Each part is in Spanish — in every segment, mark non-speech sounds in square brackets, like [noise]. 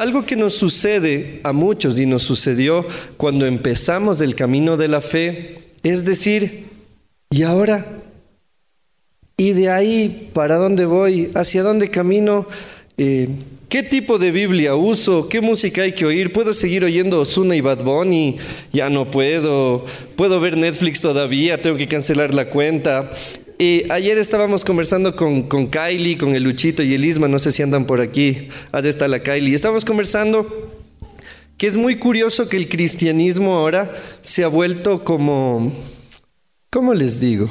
Algo que nos sucede a muchos y nos sucedió cuando empezamos el camino de la fe es decir, ¿y ahora? ¿Y de ahí para dónde voy? ¿Hacia dónde camino? Eh, ¿Qué tipo de Biblia uso? ¿Qué música hay que oír? ¿Puedo seguir oyendo Osuna y Bad Bunny? Ya no puedo. ¿Puedo ver Netflix todavía? Tengo que cancelar la cuenta. Y ayer estábamos conversando con, con, Kylie, con el Luchito y el Isma, no sé si andan por aquí, allá está la Kylie. Estábamos conversando que es muy curioso que el cristianismo ahora se ha vuelto como, ¿cómo les digo?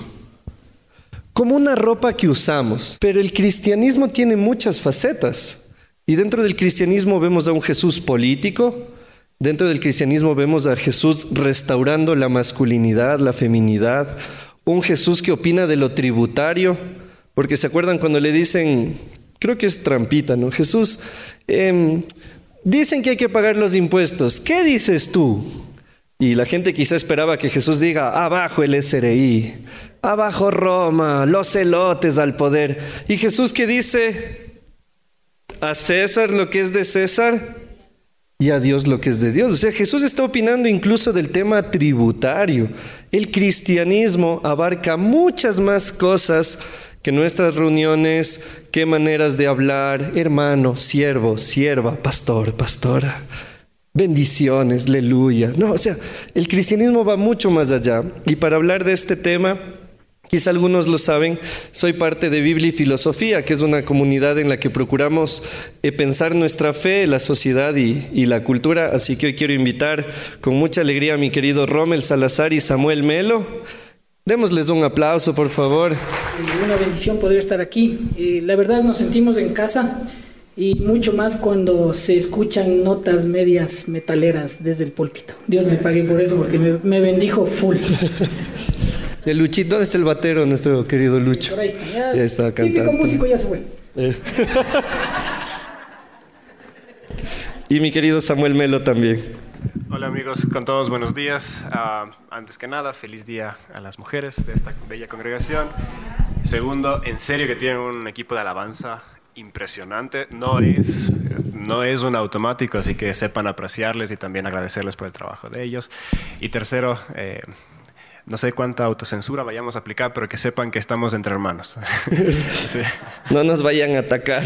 Como una ropa que usamos. Pero el cristianismo tiene muchas facetas. Y dentro del cristianismo vemos a un Jesús político, dentro del cristianismo vemos a Jesús restaurando la masculinidad, la feminidad, un Jesús que opina de lo tributario, porque se acuerdan cuando le dicen, creo que es trampita, ¿no? Jesús, eh, dicen que hay que pagar los impuestos, ¿qué dices tú? Y la gente quizá esperaba que Jesús diga, abajo el SRI, abajo Roma, los celotes al poder. Y Jesús que dice, a César lo que es de César y a Dios lo que es de Dios. O sea, Jesús está opinando incluso del tema tributario. El cristianismo abarca muchas más cosas que nuestras reuniones, qué maneras de hablar, hermano, siervo, sierva, pastor, pastora. Bendiciones, aleluya. No, o sea, el cristianismo va mucho más allá. Y para hablar de este tema, Quizá algunos lo saben, soy parte de Biblia y Filosofía, que es una comunidad en la que procuramos eh, pensar nuestra fe, la sociedad y, y, la cultura. Así que hoy quiero invitar con mucha alegría a mi querido Rommel Salazar y Samuel Melo. Démosles un aplauso, por favor. Una bendición poder estar aquí. Eh, la verdad nos sentimos en casa y mucho más cuando se escuchan notas medias metaleras desde el púlpito. Dios le pague por eso porque me, me bendijo full. [laughs] El Luchito, ¿dónde está el batero, nuestro querido Lucho? Por ahí está, ya, ya está cantando. Típico músico ya se fue. [laughs] y mi querido Samuel Melo también. Hola amigos, con todos buenos días. Uh, antes que nada, feliz día a las mujeres de esta bella congregación. Segundo, en serio que tienen un equipo de alabanza impresionante. No es, no es un automático, así que sepan apreciarles y también agradecerles por el trabajo de ellos. Y tercero, eh, no sé cuánta autocensura vayamos a aplicar, pero que sepan que estamos entre hermanos. [laughs] sí. No nos vayan a atacar.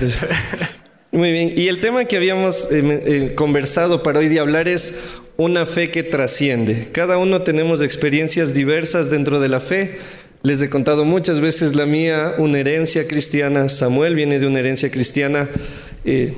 Muy bien, y el tema que habíamos eh, eh, conversado para hoy de hablar es una fe que trasciende. Cada uno tenemos experiencias diversas dentro de la fe. Les he contado muchas veces la mía, una herencia cristiana. Samuel viene de una herencia cristiana. Eh,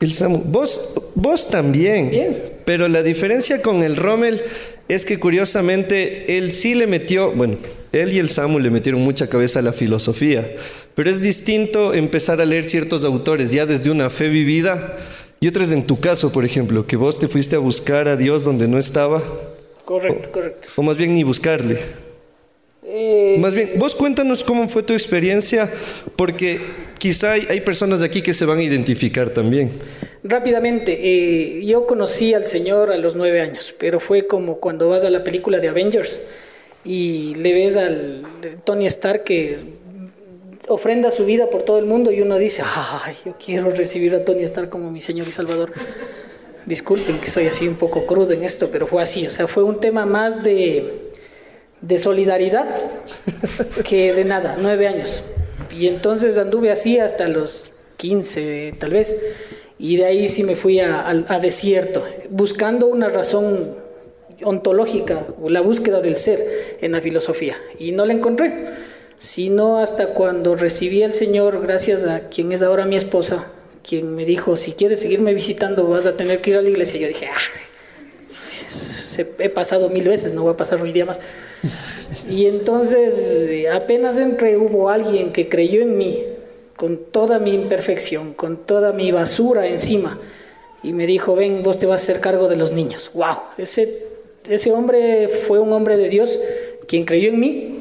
el Samu, vos, vos también. Bien. Pero la diferencia con el Rommel es que curiosamente él sí le metió, bueno, él y el Samu le metieron mucha cabeza a la filosofía, pero es distinto empezar a leer ciertos autores ya desde una fe vivida y otros en tu caso, por ejemplo, que vos te fuiste a buscar a Dios donde no estaba. Correcto, correcto. O más bien ni buscarle. Eh, más bien, vos cuéntanos cómo fue tu experiencia, porque quizá hay, hay personas de aquí que se van a identificar también. Rápidamente, eh, yo conocí al Señor a los nueve años, pero fue como cuando vas a la película de Avengers y le ves al Tony Stark que ofrenda su vida por todo el mundo y uno dice, ay, yo quiero recibir a Tony Stark como mi Señor y Salvador. Disculpen que soy así un poco crudo en esto, pero fue así, o sea, fue un tema más de, de solidaridad que de nada, nueve años. Y entonces anduve así hasta los 15 tal vez. Y de ahí sí me fui a, a, desierto, buscando una razón ontológica, o la búsqueda del ser en la filosofía. Y no la encontré, sino hasta cuando recibí al Señor, gracias a quien es ahora mi esposa, quien me dijo, si quieres seguirme visitando vas a tener que ir a la iglesia. Yo dije, ah, he pasado mil veces, no voy a pasar hoy día más. Y entonces apenas entré, hubo alguien que creyó en mí, con toda mi imperfección, con toda mi basura encima. Y me dijo, ven, vos te vas a hacer cargo de los niños. ¡Wow! Ese, ese hombre fue un hombre de Dios quien creyó en mí.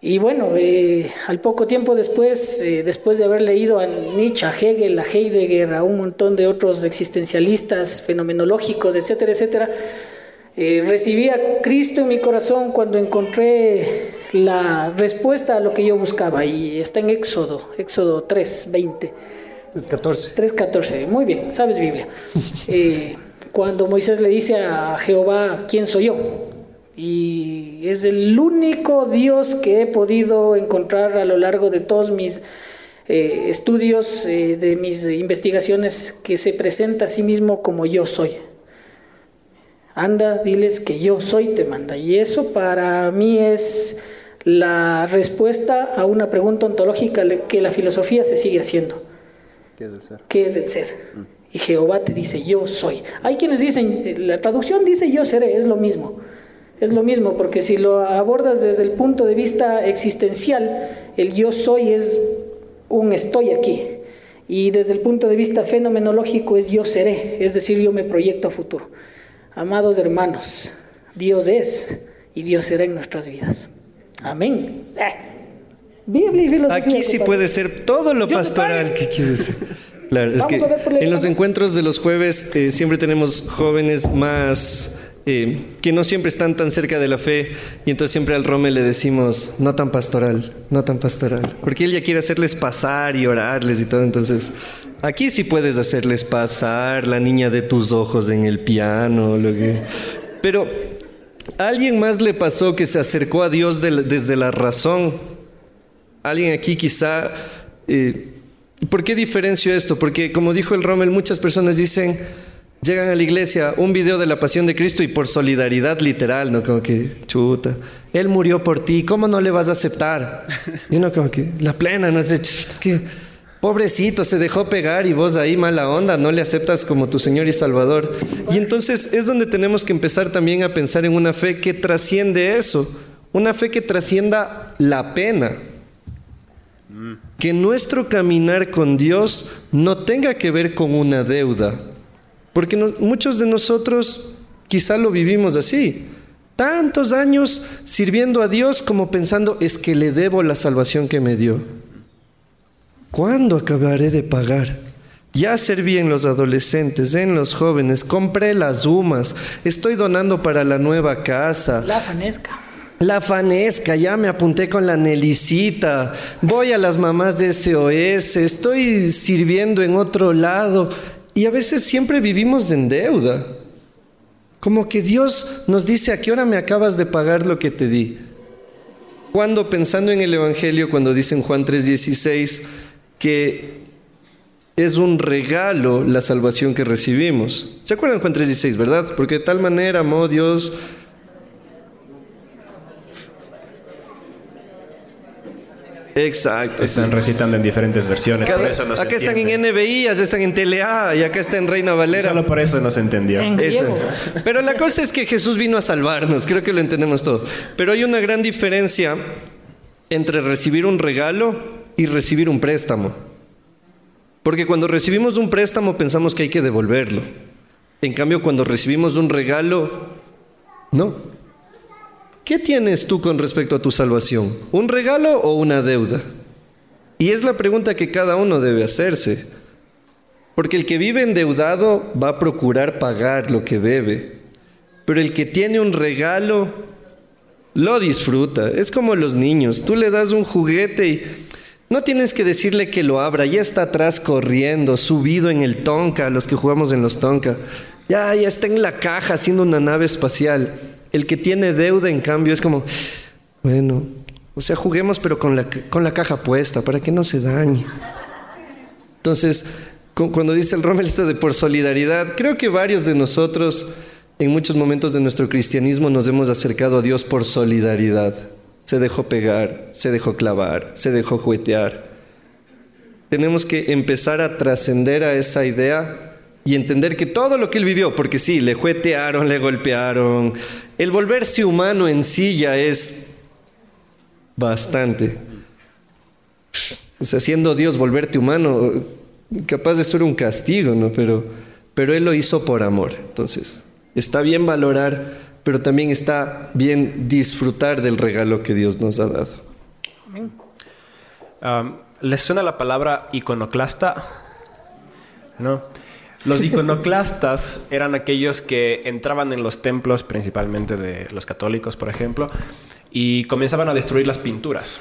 Y bueno, eh, al poco tiempo después, eh, después de haber leído a Nietzsche, a Hegel, a Heidegger, a un montón de otros existencialistas, fenomenológicos, etcétera, etcétera, eh, recibí a Cristo en mi corazón cuando encontré la respuesta a lo que yo buscaba y está en Éxodo, Éxodo 3, 20. 14. 3.14, muy bien, sabes Biblia. [laughs] Eh, cuando Moisés le dice a Jehová, ¿quién soy yo? Y es el único Dios que he podido encontrar a lo largo de todos mis eh, estudios, eh, de mis investigaciones, que se presenta a sí mismo como yo soy. Anda, diles que yo soy, te manda. Y eso para mí es la respuesta a una pregunta ontológica que la filosofía se sigue haciendo. ¿Qué es el ser? ¿Qué es el ser? Y Jehová te dice, yo soy. Hay quienes dicen, la traducción dice yo seré, es lo mismo. Es lo mismo, porque si lo abordas desde el punto de vista existencial, el yo soy es un estoy aquí. Y desde el punto de vista fenomenológico es yo seré, es decir, yo me proyecto a futuro. Amados hermanos, Dios es y Dios será en nuestras vidas. Amén. Eh, aquí sí puede ser todo lo pastoral que quieres. [laughs] Claro, es que en los encuentros de los jueves eh, siempre tenemos jóvenes más eh, que no siempre están tan cerca de la fe y entonces siempre al Rome le decimos, no tan pastoral, no tan pastoral, porque él ya quiere hacerles pasar y orarles y todo, entonces aquí sí puedes hacerles pasar la niña de tus ojos en el piano, lo que... pero alguien más le pasó que se acercó a Dios desde la razón, alguien aquí quizá... Eh, ¿Por qué diferencio esto? Porque como dijo el Rommel, muchas personas dicen, llegan a la iglesia un video de la pasión de Cristo y por solidaridad literal, ¿no? Como que, chuta, Él murió por ti, ¿cómo no le vas a aceptar? Y uno como que, la plena, no sé, que pobrecito, se dejó pegar y vos ahí mala onda, no le aceptas como tu Señor y Salvador. Y entonces es donde tenemos que empezar también a pensar en una fe que trasciende eso, una fe que trascienda la pena. Que nuestro caminar con Dios no tenga que ver con una deuda, porque muchos de nosotros quizá lo vivimos así. Tantos años sirviendo a Dios como pensando es que le debo la salvación que me dio. ¿Cuándo acabaré de pagar? Ya serví en los adolescentes, en los jóvenes, compré las humas, estoy donando para la nueva casa. La fanesca. La fanesca, ya me apunté con la Nelicita, voy a las mamás de SOS, estoy sirviendo en otro lado. Y a veces siempre vivimos en deuda. Como que Dios nos dice, ¿a qué hora me acabas de pagar lo que te di? Cuando pensando en el Evangelio, cuando dice en Juan 3:16 que es un regalo la salvación que recibimos. ¿Se acuerdan Juan 3:16, verdad? Porque de tal manera amó Dios Exacto. Están recitando en diferentes versiones. acá están en NBI, acá están en TLA y acá está en Reina Valera. Solo por eso no se entendió. Pero la cosa es que Jesús vino a salvarnos, creo que lo entendemos todo. Pero hay una gran diferencia entre recibir un regalo y recibir un préstamo. Porque cuando recibimos un préstamo pensamos que hay que devolverlo. En cambio, cuando recibimos un regalo, no. ¿Qué tienes tú con respecto a tu salvación? ¿Un regalo o una deuda? Y es la pregunta que cada uno debe hacerse. Porque el que vive endeudado va a procurar pagar lo que debe. Pero el que tiene un regalo lo disfruta. Es como los niños. Tú le das un juguete y no tienes que decirle que lo abra. Ya está atrás corriendo, subido en el Tonka, los que jugamos en los Tonka. Ya, ya está en la caja haciendo una nave espacial. El que tiene deuda, en cambio, es como, bueno, o sea, juguemos pero con la, con la caja puesta para que no se dañe. Entonces, cuando dice el Rommel esto de por solidaridad, creo que varios de nosotros en muchos momentos de nuestro cristianismo nos hemos acercado a Dios por solidaridad. Se dejó pegar, se dejó clavar, se dejó juguetear. Tenemos que empezar a trascender a esa idea y entender que todo lo que él vivió, porque sí, le juetearon, le golpearon, el volverse humano en sí ya es bastante. O sea, siendo Dios, volverte humano, capaz de ser un castigo, ¿no? Pero, pero Él lo hizo por amor. Entonces, está bien valorar, pero también está bien disfrutar del regalo que Dios nos ha dado. Um, ¿Les suena la palabra iconoclasta? ¿No? Los iconoclastas eran aquellos que entraban en los templos, principalmente de los católicos, por ejemplo, y comenzaban a destruir las pinturas,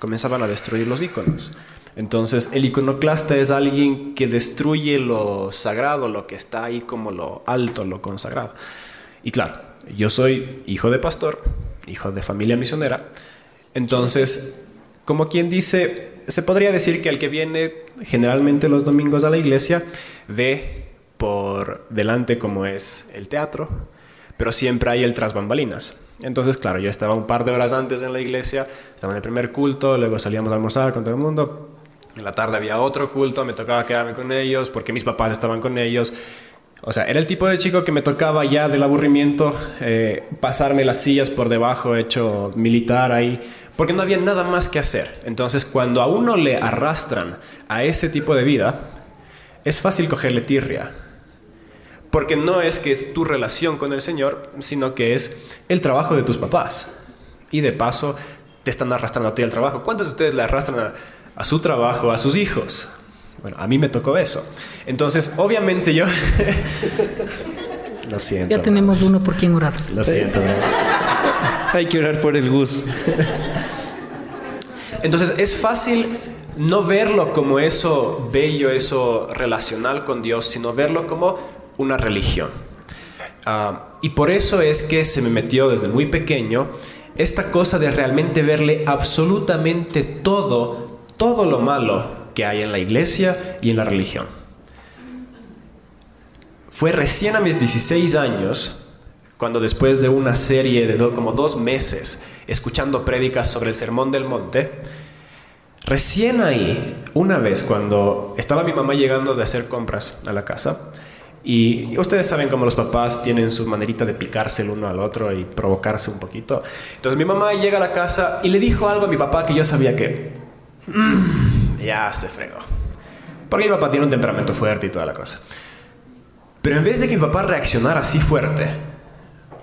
comenzaban a destruir los iconos. Entonces, el iconoclasta es alguien que destruye lo sagrado, lo que está ahí como lo alto, lo consagrado. Y claro, yo soy hijo de pastor, hijo de familia misionera, entonces, como quien dice, se podría decir que el que viene generalmente los domingos a la iglesia ve por delante como es el teatro, pero siempre hay el tras bambalinas. Entonces, claro, yo estaba un par de horas antes en la iglesia, estaba en el primer culto, luego salíamos a almorzar con todo el mundo, en la tarde había otro culto, me tocaba quedarme con ellos porque mis papás estaban con ellos. O sea, era el tipo de chico que me tocaba ya del aburrimiento eh, pasarme las sillas por debajo, hecho militar ahí, porque no había nada más que hacer. Entonces, cuando a uno le arrastran a ese tipo de vida, es fácil cogerle tirria. Porque no es que es tu relación con el Señor, sino que es el trabajo de tus papás. Y de paso, te están arrastrando a ti al trabajo. ¿Cuántos de ustedes le arrastran a, a su trabajo, a sus hijos. Bueno, a mí me tocó eso. Entonces, obviamente yo... [laughs] Lo siento. Ya tenemos uno por quien orar. Lo siento. [laughs] Hay que orar por el Gus. [laughs] Entonces, es fácil no verlo como eso bello, eso relacional con Dios, sino verlo como una religión. Ah, y por eso es que se me metió desde muy pequeño esta cosa de realmente verle absolutamente todo todo lo malo que hay en la iglesia y en la religión. Fue recién a mis 16 años cuando después de una serie de como dos meses escuchando prédicas sobre el Sermón del Monte, recién ahí, una vez cuando estaba mi mamá llegando de hacer compras a la casa, y ustedes saben cómo los papás tienen su manerita de picarse el uno al otro y provocarse un poquito. Entonces mi mamá llega a la casa y le dijo algo a mi papá que yo sabía que Mm, ya se fregó. Porque mi papá tiene un temperamento fuerte y toda la cosa. Pero en vez de que mi papá reaccionara así fuerte,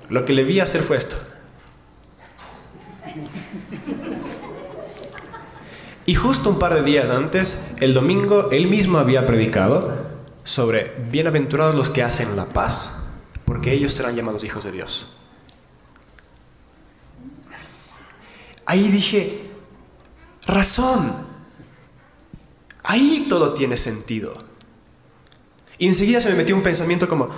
lo que le vi hacer fue esto. Y justo un par de días antes, el domingo, él mismo había predicado sobre bienaventurados los que hacen la paz, porque ellos serán llamados hijos de Dios. Ahí dije, razón. Ahí todo tiene sentido. Y enseguida se me metió un pensamiento como,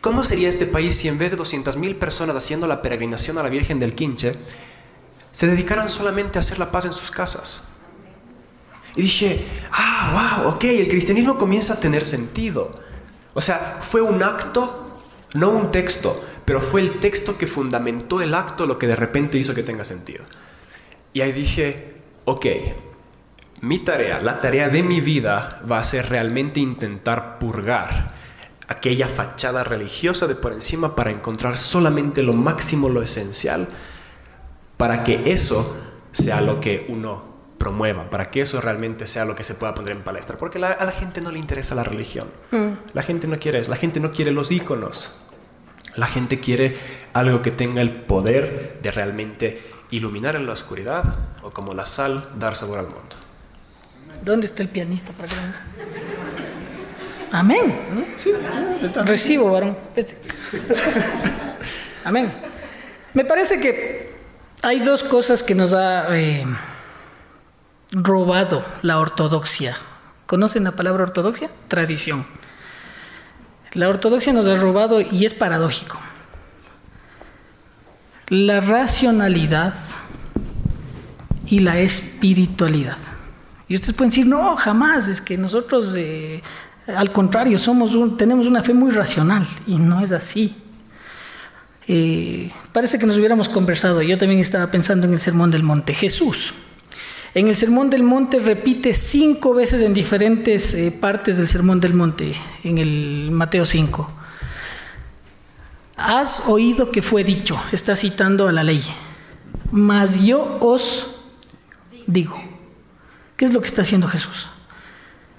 ¿cómo sería este país si en vez de 200.000 personas haciendo la peregrinación a la Virgen del Quinche, se dedicaran solamente a hacer la paz en sus casas? Y dije, ah, wow, ok, el cristianismo comienza a tener sentido. O sea, fue un acto, no un texto, pero fue el texto que fundamentó el acto lo que de repente hizo que tenga sentido. Y ahí dije, ok, mi tarea, la tarea de mi vida va a ser realmente intentar purgar aquella fachada religiosa de por encima para encontrar solamente lo máximo, lo esencial, para que eso sea lo que uno promueva, para que eso realmente sea lo que se pueda poner en palestra, porque a la gente no le interesa la religión, mm. la gente no quiere eso, la gente no quiere los íconos, la gente quiere algo que tenga el poder de realmente iluminar en la oscuridad o como la sal dar sabor al mundo. ¿Dónde está el pianista para que Amén. Sí, Recibo, varón. Este. Amén. Me parece que hay dos cosas que nos ha eh, robado la ortodoxia. ¿Conocen la palabra ortodoxia? Tradición. La ortodoxia nos ha robado y es paradójico la racionalidad y la espiritualidad. Y ustedes pueden decir, no, jamás, es que nosotros, eh, al contrario, somos tenemos una fe muy racional, y no es así. Eh, parece que nos hubiéramos conversado, yo también estaba pensando en el Sermón del Monte. Jesús, en el Sermón del Monte repite cinco veces en diferentes eh, partes del Sermón del Monte, en el Mateo 5 Has oído que fue dicho, está citando a la ley, mas yo os digo. ¿Qué es lo que está haciendo Jesús?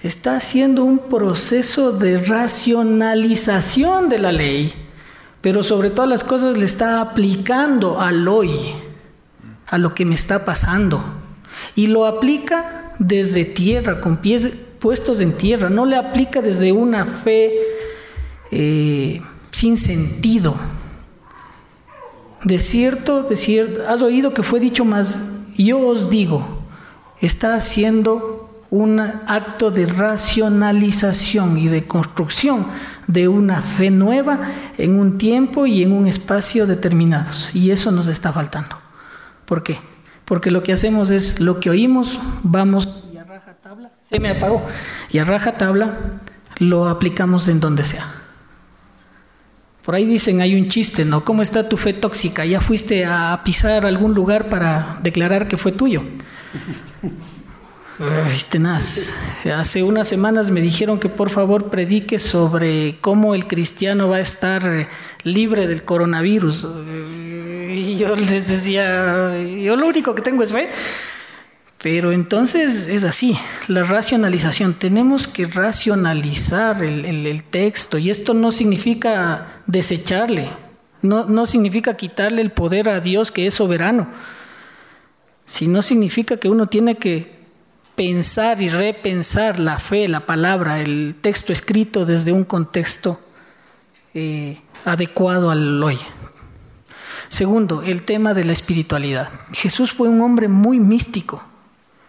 Está haciendo un proceso de racionalización de la ley, pero sobre todas las cosas le está aplicando al hoy, a lo que me está pasando. Y lo aplica desde tierra, con pies puestos en tierra, no le aplica desde una fe eh, sin sentido. De cierto, de cierto, has oído que fue dicho más, yo os digo, está haciendo un acto de racionalización y de construcción de una fe nueva en un tiempo y en un espacio determinados. Y eso nos está faltando. ¿Por qué? Porque lo que hacemos es lo que oímos, vamos y a raja tabla, se me apagó, y a raja tabla lo aplicamos en donde sea. Por ahí dicen, hay un chiste, ¿no? ¿Cómo está tu fe tóxica? ¿Ya fuiste a pisar algún lugar para declarar que fue tuyo? Hace unas semanas me dijeron que por favor predique sobre cómo el cristiano va a estar libre del coronavirus. Y yo les decía, yo lo único que tengo es fe. Pero entonces es así, la racionalización. Tenemos que racionalizar el, texto y esto no significa desecharle, no, no significa quitarle el poder a Dios que es soberano, sino significa que uno tiene que pensar y repensar la fe, la palabra, el texto escrito desde un contexto eh, adecuado al hoy. Segundo, el tema de la espiritualidad. Jesús fue un hombre muy místico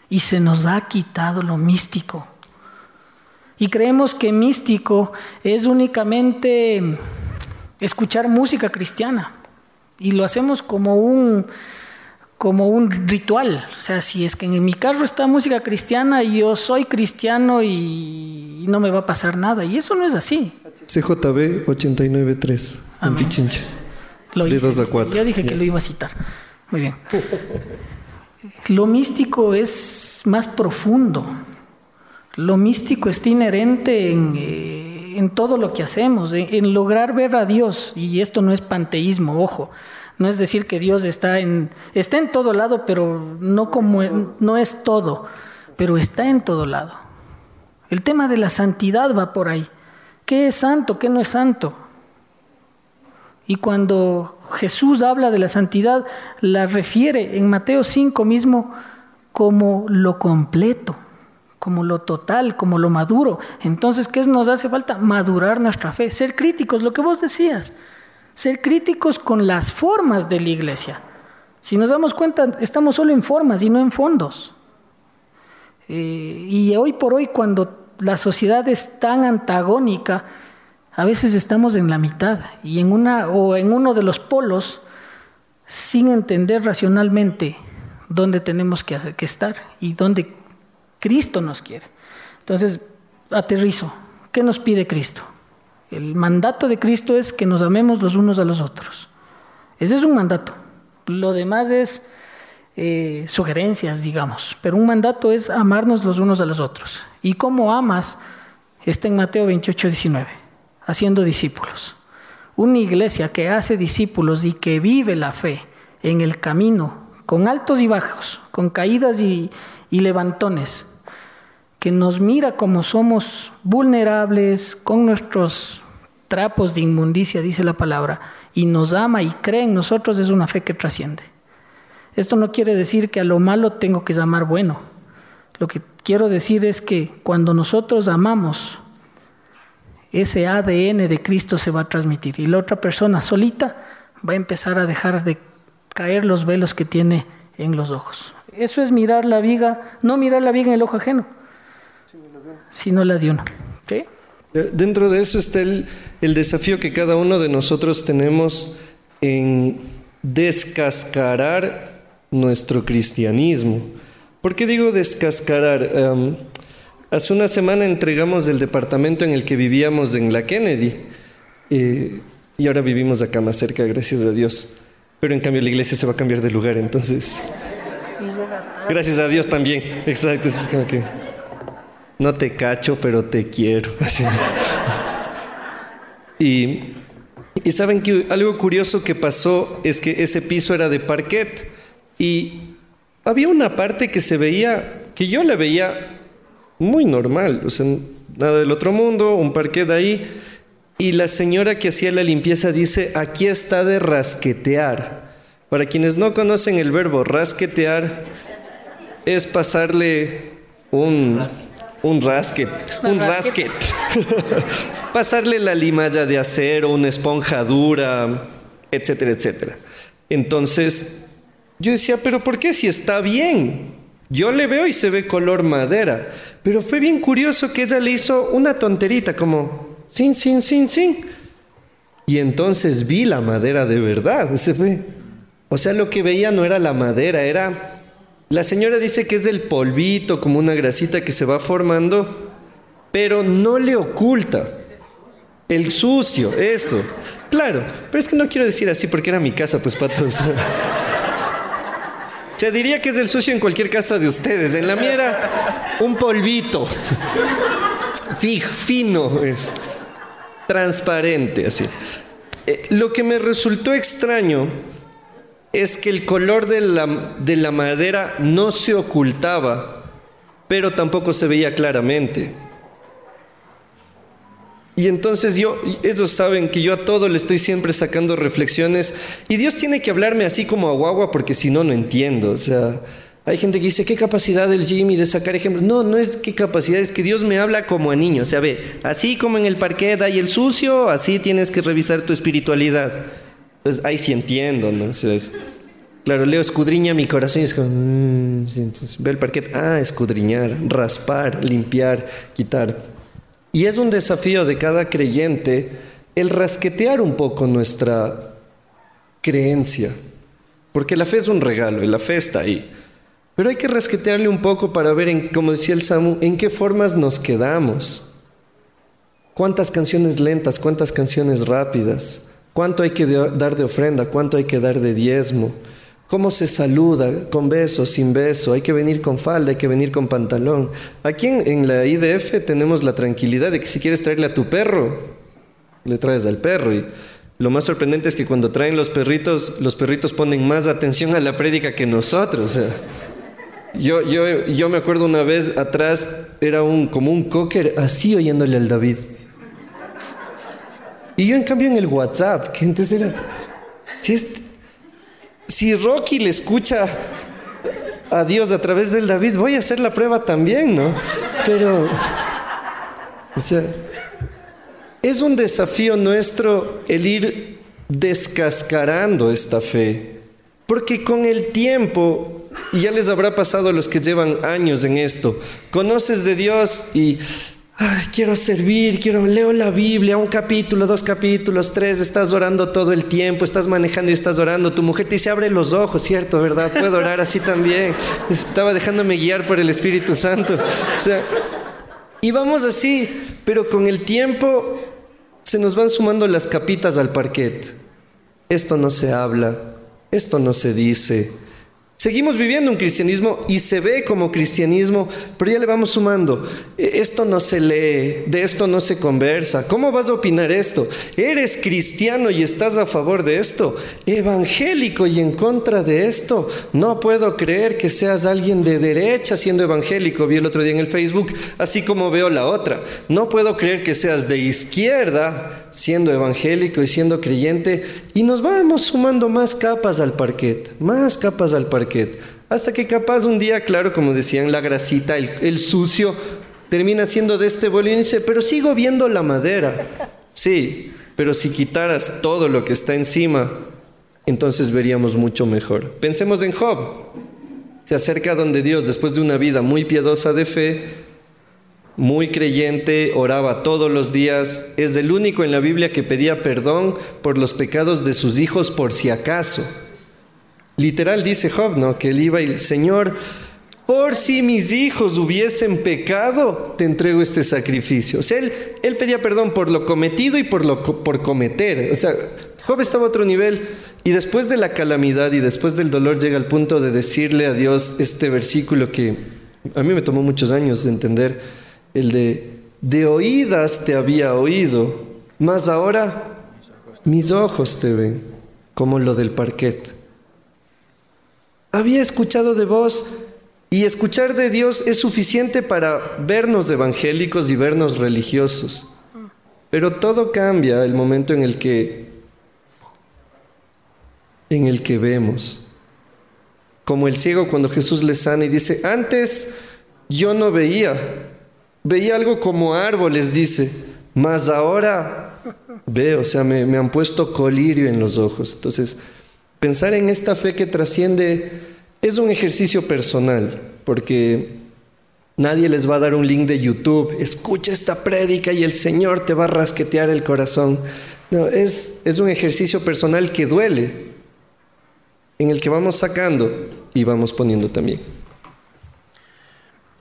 y se nos ha quitado lo místico. Y creemos que místico es únicamente escuchar música cristiana. Y lo hacemos como un, como un ritual. O sea, si es que en mi carro está música cristiana, y yo soy cristiano y, no me va a pasar nada. Y eso no es así. CJB 893, en Pichincha. Lo hice, de a 4. Ya dije que lo iba a citar. Muy bien. Lo místico es más profundo. Lo místico está inherente en, eh, todo lo que hacemos, en, lograr ver a Dios. Y esto no es panteísmo, ojo. No es decir que Dios está en, está en todo lado, pero no, como, no es todo, pero está en todo lado. El tema de la santidad va por ahí. ¿Qué es santo? ¿Qué no es santo? Y cuando Jesús habla de la santidad, la refiere en Mateo 5 mismo como lo completo, como lo total, como lo maduro. Entonces, ¿qué nos hace falta? Madurar nuestra fe, ser críticos, lo que vos decías, ser críticos con las formas de la iglesia. Si nos damos cuenta, estamos solo en formas y no en fondos. Eh, y hoy por hoy, cuando la sociedad es tan antagónica, a veces estamos en la mitad y en una o en uno de los polos sin entender racionalmente dónde tenemos que, que estar y dónde Cristo nos quiere. Entonces, aterrizo. ¿Qué nos pide Cristo? El mandato de Cristo es que nos amemos los unos a los otros. Ese es un mandato. Lo demás es eh, sugerencias, digamos. Pero un mandato es amarnos los unos a los otros. ¿Y cómo amas? Está en Mateo 28, 19 haciendo discípulos. Una iglesia que hace discípulos y que vive la fe en el camino, con altos y bajos, con caídas y, levantones, que nos mira como somos vulnerables, con nuestros trapos de inmundicia, dice la palabra, y nos ama y cree en nosotros, es una fe que trasciende. Esto no quiere decir que a lo malo tengo que llamar bueno. Lo que quiero decir es que cuando nosotros amamos, ese ADN de Cristo se va a transmitir y la otra persona solita va a empezar a dejar de caer los velos que tiene en los ojos. Eso es mirar la viga, no mirar la viga en el ojo ajeno, sino la de uno. Dentro de eso está el, el desafío que cada uno de nosotros tenemos en descascarar nuestro cristianismo. ¿Por qué digo descascarar? Hace una semana entregamos el departamento en el que vivíamos en la Kennedy eh, y ahora vivimos acá más cerca, gracias a Dios. Pero en cambio la iglesia se va a cambiar de lugar, entonces... Gracias a Dios también, exacto. Es como que no te cacho, pero te quiero. [laughs] y, y saben que algo curioso que pasó es que ese piso era de parquet y había una parte que se veía, que yo le veía muy normal, o sea, nada del otro mundo, un parquet ahí. Y la señora que hacía la limpieza dice, aquí está de rasquetear. Para quienes no conocen el verbo rasquetear, es pasarle un, un rasquet, un rasquet. [laughs] pasarle la limalla de acero, una esponja dura, etcétera, etcétera. Entonces, yo decía, pero ¿por qué si está bien? Yo le veo y se ve color madera, pero fue bien curioso que ella le hizo una tonterita como sin, sin, sin, sin. Y entonces vi la madera de verdad, se fue. O sea, lo que veía no era la madera, era... La señora dice que es del polvito, como una grasita que se va formando, pero no le oculta. El sucio, eso. Claro, pero es que no quiero decir así porque era mi casa, pues patos. [laughs] Se diría que es del sucio en cualquier casa de ustedes. En la mía era un polvito. Fino, es. Transparente, así. Eh, lo que me resultó extraño es que el color de la, de la madera no se ocultaba, pero tampoco se veía claramente. Y entonces yo, ellos saben que yo a todo le estoy siempre sacando reflexiones y Dios tiene que hablarme así como a guagua porque si no, no entiendo. O sea, hay gente que dice, ¿qué capacidad del Jimmy de sacar ejemplos? No, no es qué capacidad, es que Dios me habla como a niño. O sea, ve, así como en el parquet hay el sucio, así tienes que revisar tu espiritualidad. Entonces, ahí sí entiendo, ¿no? claro, Leo escudriña mi corazón y es como, mm, ve el parquet, ah, escudriñar, raspar, limpiar, quitar. Y es un desafío de cada creyente el rasquetear un poco nuestra creencia. Porque la fe es un regalo y la fe está ahí. Pero hay que rasquetearle un poco para ver, en, como decía el Samu, en qué formas nos quedamos. ¿Cuántas canciones lentas? ¿Cuántas canciones rápidas? ¿Cuánto hay que dar de ofrenda? ¿Cuánto hay que dar de diezmo? ¿Cómo se saluda? ¿Con beso, sin beso? ¿Hay que venir con falda? ¿Hay que venir con pantalón? Aquí en, la IDF tenemos la tranquilidad de que si quieres traerle a tu perro, le traes al perro. Y lo más sorprendente es que cuando traen los perritos, los perritos ponen más atención a la prédica que nosotros. yo, yo, yo me acuerdo una vez atrás, era un, como un cocker así oyéndole al David. Y yo en cambio en el WhatsApp, que entonces era... Si si Rocky le escucha a Dios a través del David, voy a hacer la prueba también, ¿no? Pero, o sea, es un desafío nuestro el ir descascarando esta fe, porque con el tiempo, y ya les habrá pasado a los que llevan años en esto, conoces de Dios y quiero servir, quiero leo la Biblia, un capítulo, dos capítulos, tres, estás orando todo el tiempo, estás manejando y estás orando, tu mujer te dice, abre los ojos, ¿cierto? ¿Verdad? Puedo orar así también. Estaba dejándome guiar por el Espíritu Santo. O sea, y vamos así, pero con el tiempo se nos van sumando las capitas al parquet. Esto no se habla, esto no se dice, Seguimos viviendo un cristianismo y se ve como cristianismo, pero ya le vamos sumando. E, esto no se lee, de esto no se conversa. ¿Cómo vas a opinar esto? ¿Eres cristiano y estás a favor de esto? ¿Evangélico y en contra de esto? No puedo creer que seas alguien de derecha siendo evangélico. Vi el otro día en el Facebook, así como veo la otra. No puedo creer que seas de izquierda siendo evangélico y siendo creyente. Y nos vamos sumando más capas al parquet, más capas al parquet hasta que capaz un día, claro, como decían, la grasita, el, sucio, termina siendo de este vuelo y dice, pero sigo viendo la madera. Sí, pero si quitaras todo lo que está encima, entonces veríamos mucho mejor. Pensemos en Job. Se acerca donde Dios, después de una vida muy piadosa de fe, muy creyente, oraba todos los días, es el único en la Biblia que pedía perdón por los pecados de sus hijos por si acaso. Literal dice Job, ¿no? Que él iba y el Señor, por si mis hijos hubiesen pecado, te entrego este sacrificio. O sea, él, él pedía perdón por lo cometido y por lo por cometer. O sea, Job estaba a otro nivel y después de la calamidad y después del dolor llega al punto de decirle a Dios este versículo que a mí me tomó muchos años de entender, el de, de oídas te había oído, mas ahora mis ojos te ven, como lo del parquet. Había escuchado de vos y escuchar de Dios es suficiente para vernos evangélicos y vernos religiosos. Pero todo cambia el momento en el que en el que vemos. Como el ciego cuando Jesús le sana y dice, "Antes yo no veía, veía algo como árboles", dice, "mas ahora veo", o sea, me, me han puesto colirio en los ojos. Entonces, Pensar en esta fe que trasciende es un ejercicio personal. porque nadie les va a dar un link de YouTube, escucha esta prédica y el Señor te va a rasquetear el corazón. No, es, es un ejercicio personal que duele, en el que vamos sacando y vamos poniendo también.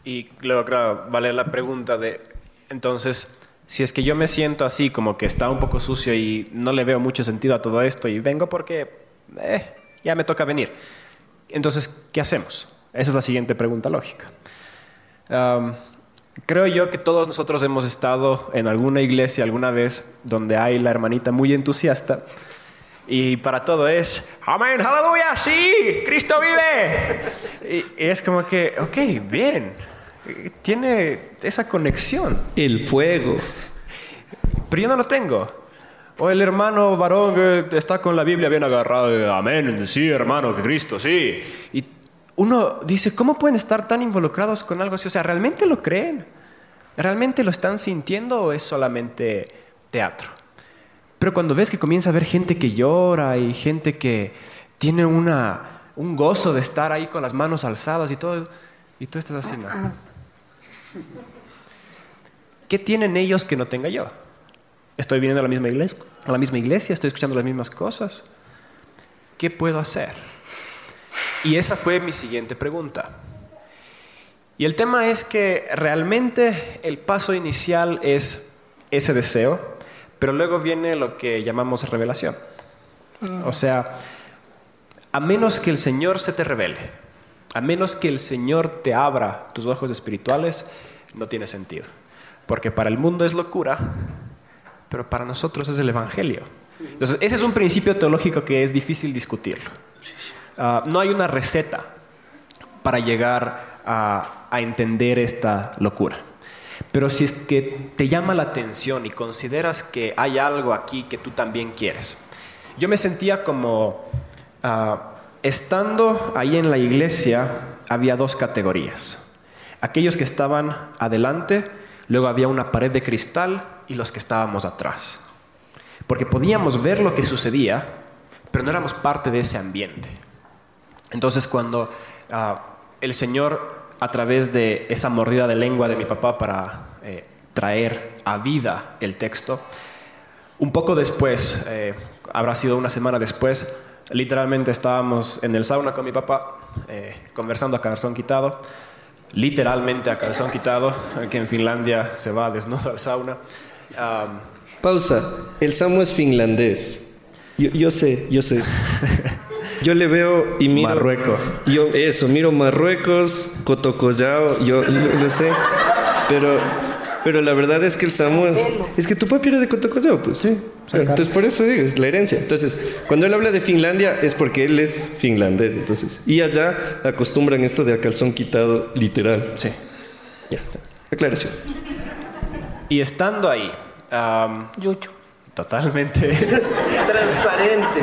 Y luego, claro, vale la pregunta de, entonces, si es que yo me siento así, como que está un poco sucio y no le veo mucho sentido a todo esto y vengo porque eh, ya me toca venir. Entonces, ¿qué hacemos? Esa es la siguiente pregunta lógica. creo yo que todos nosotros hemos estado en alguna iglesia alguna vez donde hay la hermanita muy entusiasta y para todo es, amén, aleluya, sí, Cristo vive. Y, es como que, ok, bien, tiene esa conexión. El fuego. Pero yo no lo tengo. O el hermano varón que está con la Biblia bien agarrado, amén, sí, hermano, que Cristo, sí. Y uno dice, ¿cómo pueden estar tan involucrados con algo así? O sea, ¿realmente lo creen? ¿Realmente lo están sintiendo o es solamente teatro? Pero cuando ves que comienza a haber gente que llora y gente que tiene una, un gozo de estar ahí con las manos alzadas y todo, y tú estás así, ¿no? [laughs] ¿Qué tienen ellos que no tenga yo? Estoy viniendo a la misma iglesia, la misma iglesia, estoy escuchando las mismas cosas. ¿Qué puedo hacer? Y esa fue mi siguiente pregunta. Y el tema es que realmente el paso inicial es ese deseo, pero luego viene lo que llamamos revelación. O sea, a menos que el Señor se te revele, a menos que el Señor te abra tus ojos espirituales, no tiene sentido. Porque para el mundo es locura, pero para nosotros es el Evangelio. Entonces, ese es un principio teológico que es difícil discutirlo. Ah, no hay una receta para llegar a, entender esta locura. Pero si es que te llama la atención y consideras que hay algo aquí que tú también quieres. Yo me sentía como, ah, estando ahí en la iglesia, había dos categorías. Aquellos que estaban adelante, luego había una pared de cristal y los que estábamos atrás. Porque podíamos ver lo que sucedía, pero no éramos parte de ese ambiente. Entonces cuando ah, el Señor, a través de esa mordida de lengua de mi papá para eh, traer a vida el texto, un poco después, eh, habrá sido una semana después, literalmente estábamos en el sauna con mi papá, eh, conversando a calzón quitado, literalmente a calzón quitado, que en Finlandia se va desnudo al sauna. Pausa, el sauna es finlandés. Yo, yo sé, yo sé. Yo le veo y miro. Marruecos. Yo, eso, miro Marruecos, Cotocollao, yo, lo sé. Pero, pero la verdad es que el Samuel. Es que tu papi era de Cotocollao, pues. Sí. entonces, por eso digo, es la herencia. Entonces, cuando él habla de Finlandia, es porque él es finlandés. Entonces, y allá acostumbran esto de a calzón quitado, literal. Sí. Ya, aclaración. Y estando ahí. Yucho. Totalmente. [laughs] Transparente.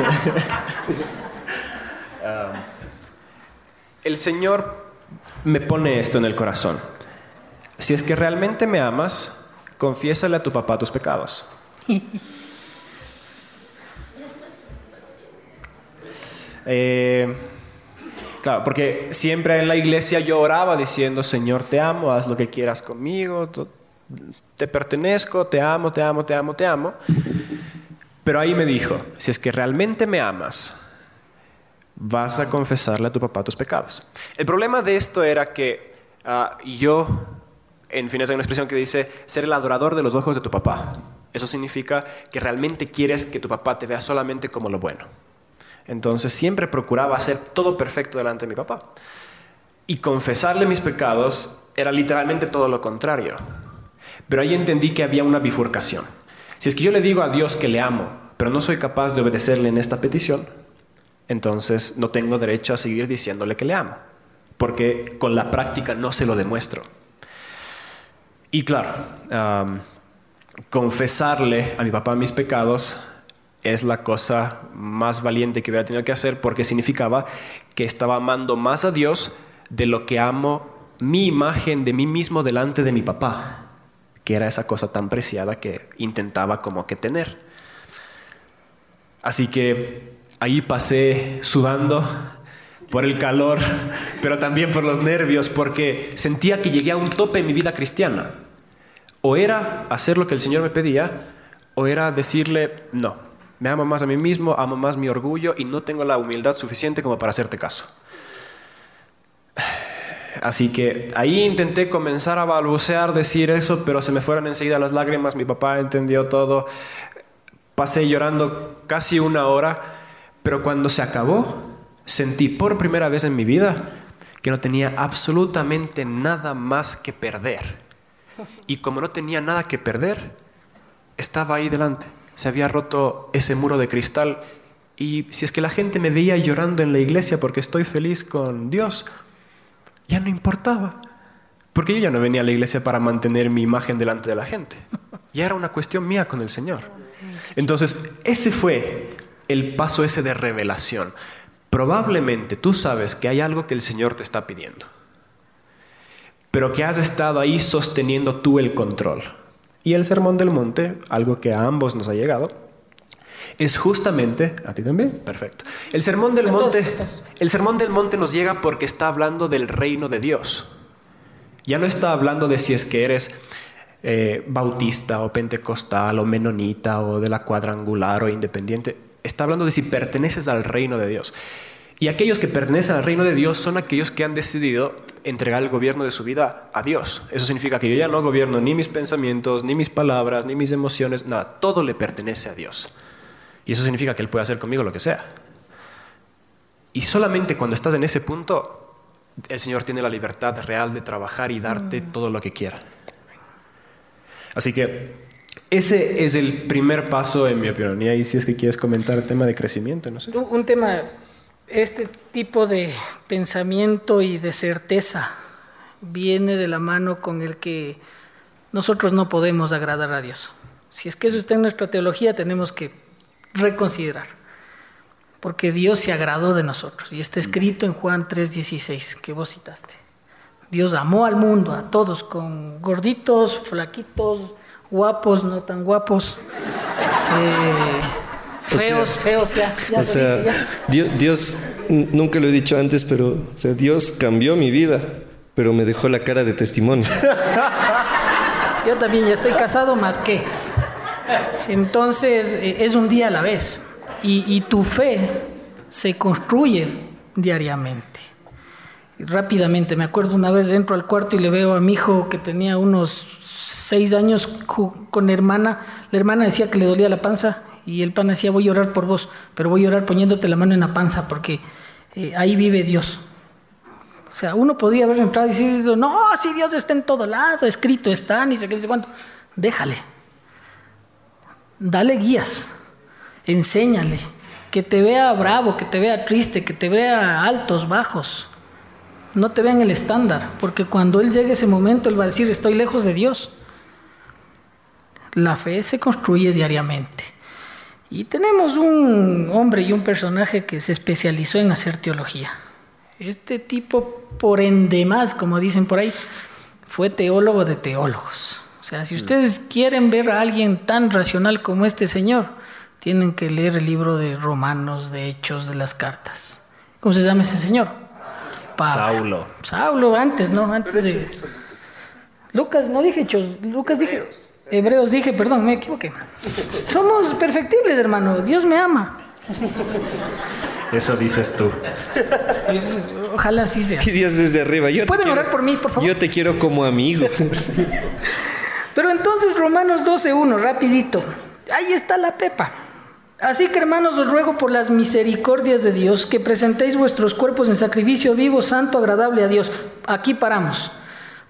el Señor me pone esto en el corazón. Si es que realmente me amas, confiésale a tu papá tus pecados. [laughs] Eh, claro, porque siempre en la iglesia yo oraba diciendo, Señor, te amo, haz lo que quieras conmigo, te pertenezco, te amo, te amo, te amo, te amo. Pero ahí me dijo, si es que realmente me amas, vas a confesarle a tu papá tus pecados. El problema de esto era que ah, yo, en fin, es una expresión que dice ser el adorador de los ojos de tu papá. Eso significa que realmente quieres que tu papá te vea solamente como lo bueno. Entonces siempre procuraba hacer todo perfecto delante de mi papá. Y confesarle mis pecados era literalmente todo lo contrario. Pero ahí entendí que había una bifurcación. Si es que yo le digo a Dios que le amo, pero no soy capaz de obedecerle en esta petición, entonces no tengo derecho a seguir diciéndole que le amo, porque con la práctica no se lo demuestro. Y claro, confesarle a mi papá mis pecados es la cosa más valiente que hubiera tenido que hacer porque significaba que estaba amando más a Dios de lo que amo mi imagen de mí mismo delante de mi papá, que era esa cosa tan preciada que intentaba como que tener. Así que ahí pasé sudando por el calor, pero también por los nervios, porque sentía que llegué a un tope en mi vida cristiana. O era hacer lo que el Señor me pedía, o era decirle, no, me amo más a mí mismo, amo más mi orgullo y no tengo la humildad suficiente como para hacerte caso. Así que ahí intenté comenzar a balbucear, decir eso, pero se me fueron enseguida las lágrimas, mi papá entendió todo, pasé llorando casi una hora, pero cuando se acabó, sentí por primera vez en mi vida que no tenía absolutamente nada más que perder. Y como no tenía nada que perder, estaba ahí delante. Se había roto ese muro de cristal y si es que la gente me veía llorando en la iglesia porque estoy feliz con Dios, ya no importaba. Porque yo ya no venía a la iglesia para mantener mi imagen delante de la gente. Ya era una cuestión mía con el Señor. Entonces, ese fue el paso ese de revelación probablemente tú sabes que hay algo que el Señor te está pidiendo, pero que has estado ahí sosteniendo tú el control. Y el Sermón del Monte, algo que a ambos nos ha llegado, es justamente, a ti también, perfecto. El Sermón del Monte, el Sermón del Monte nos llega porque está hablando del reino de Dios. Ya no está hablando de si es que eres eh, bautista o pentecostal o menonita o de la cuadrangular o independiente está hablando de si perteneces al reino de Dios. Y aquellos que pertenecen al reino de Dios son aquellos que han decidido entregar el gobierno de su vida a Dios. Eso significa que yo ya no gobierno ni mis pensamientos, ni mis palabras, ni mis emociones, nada. Todo le pertenece a Dios. Y eso significa que Él puede hacer conmigo lo que sea. Y solamente cuando estás en ese punto, el Señor tiene la libertad real de trabajar y darte mm. todo lo que quiera. Así que ese es el primer paso, en mi opinión. Y ahí si es que quieres comentar el tema de crecimiento, no sé. Un tema, este tipo de pensamiento y de certeza viene de la mano con el que nosotros no podemos agradar a Dios. Si es que eso está en nuestra teología, tenemos que reconsiderar. Porque Dios se agradó de nosotros. Y está escrito en Juan 3:16, que vos citaste. Dios amó al mundo, a todos, con gorditos, flaquitos, guapos, no tan guapos, eh, feos, feos, ya. ya, o sea, Dios, nunca lo he dicho antes, pero o sea, Dios cambió mi vida, pero me dejó la cara de testimonio. [laughs] Yo también ya estoy casado más que. Entonces, eh, es un día a la vez. Y, y tu fe se construye diariamente. Rápidamente, me acuerdo una vez entro al cuarto y le veo a mi hijo que tenía unos seis años con hermana, la hermana decía que le dolía la panza y el pan decía voy a orar por vos, pero voy a orar poniéndote la mano en la panza porque eh, ahí vive Dios. O sea, uno podía haber entrado y decir, no, si Dios está en todo lado, escrito está, ni sé qué, cuánto. Déjale. Dale guías. Enséñale. Que te vea bravo, que te vea triste, que te vea altos, bajos. No te vea en el estándar, porque cuando Él llegue ese momento, Él va a decir, estoy lejos de Dios. La fe se construye diariamente. Y tenemos un hombre y un personaje que se especializó en hacer teología. Este tipo, por endemás, como dicen por ahí, fue teólogo de teólogos. O sea, si ustedes quieren ver a alguien tan racional como este señor, tienen que leer el libro de Romanos, de Hechos, de las cartas. ¿Cómo se llama ese señor? Saulo. Saulo, antes, ¿no? Antes de... Lucas, no dije Hechos, Lucas dije... Hebreos dije, perdón, me equivoqué. Somos perfectibles, hermano. Dios me ama. Eso dices tú. Ojalá así sea. Y Dios desde arriba. Yo Pueden orar por mí, por favor. Yo te quiero como amigo. Pero entonces Romanos 12.1, rapidito. Ahí está la pepa. Así que hermanos, os ruego por las misericordias de Dios que presentéis vuestros cuerpos en sacrificio vivo, santo, agradable a Dios. Aquí paramos.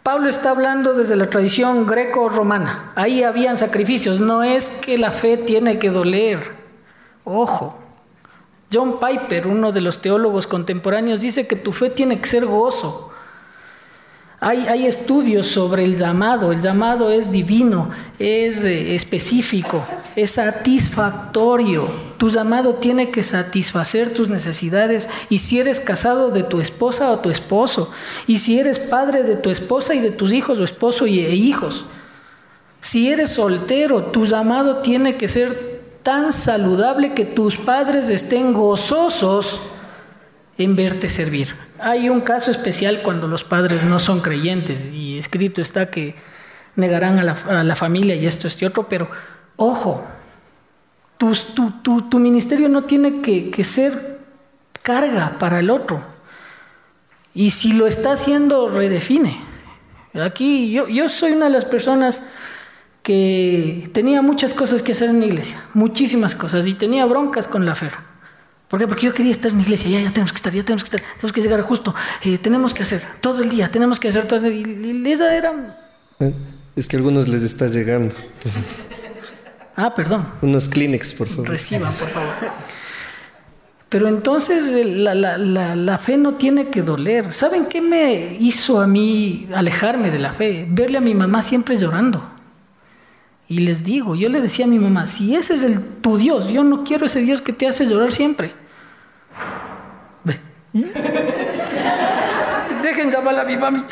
Pablo está hablando desde la tradición greco-romana. Ahí habían sacrificios. No es que la fe tiene que doler. Ojo. John Piper, uno de los teólogos contemporáneos, dice que tu fe tiene que ser gozo. Hay, estudios sobre el llamado. El llamado es divino, es eh, específico, es satisfactorio. Tu llamado tiene que satisfacer tus necesidades. Y si eres casado de tu esposa o tu esposo, y si eres padre de tu esposa y de tus hijos o esposo y, e hijos, si eres soltero, tu llamado tiene que ser tan saludable que tus padres estén gozosos en verte servir. Hay un caso especial cuando los padres no son creyentes y escrito está que negarán a la, familia y esto, este otro, pero ojo, tu, ministerio no tiene que, que ser carga para el otro. Y si lo está haciendo, redefine. Aquí yo, yo soy una de las personas que tenía muchas cosas que hacer en la iglesia, muchísimas cosas, y tenía broncas con la fe. ¿Por qué? Porque yo quería estar en la iglesia, ya, ya tenemos que estar, ya tenemos que estar, tenemos que llegar justo, eh, tenemos que hacer todo el día, tenemos que hacer todo el día. Y esa era... Eh, es que a algunos les está llegando. Ah, perdón. Unos Kleenex, por favor. Reciban, por favor. Pero entonces la, la, la, la, fe no tiene que doler. ¿Saben qué me hizo a mí alejarme de la fe? Verle a mi mamá siempre llorando. Y les digo, yo le decía a mi mamá, si ese es el, tu Dios, yo no quiero ese Dios que te hace llorar siempre. [laughs] Dejen llamar a mi mami.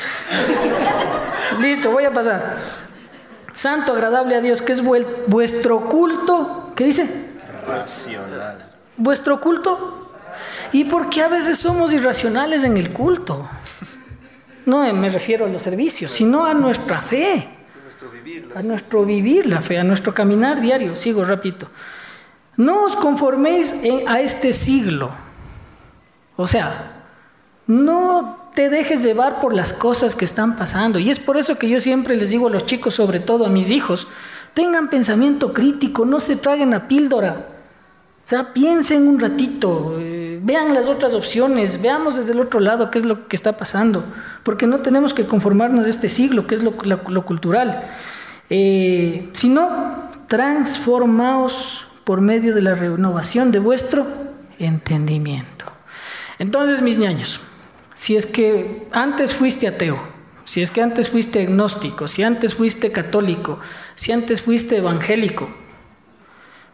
Listo, voy a pasar. Santo, agradable a Dios, que es vuestro culto. ¿Qué dice? Racional. Vuestro culto. ¿Y por qué a veces somos irracionales en el culto? No me refiero a los servicios, sino a nuestra fe a nuestro vivir la fe, a nuestro caminar diario. Sigo, repito. No os conforméis a este siglo. O sea, no te dejes llevar por las cosas que están pasando. Y es por eso que yo siempre les digo a los chicos, sobre todo a mis hijos, tengan pensamiento crítico, no se traguen a píldora. O sea, piensen un ratito, eh, vean las otras opciones, veamos desde el otro lado qué es lo que está pasando, porque no tenemos que conformarnos a este siglo, que es lo, lo cultural. Eh, sino transformaos por medio de la renovación de vuestro entendimiento. Entonces, mis niños, si es que antes fuiste ateo, si es que antes fuiste agnóstico, si antes fuiste católico, si antes fuiste evangélico,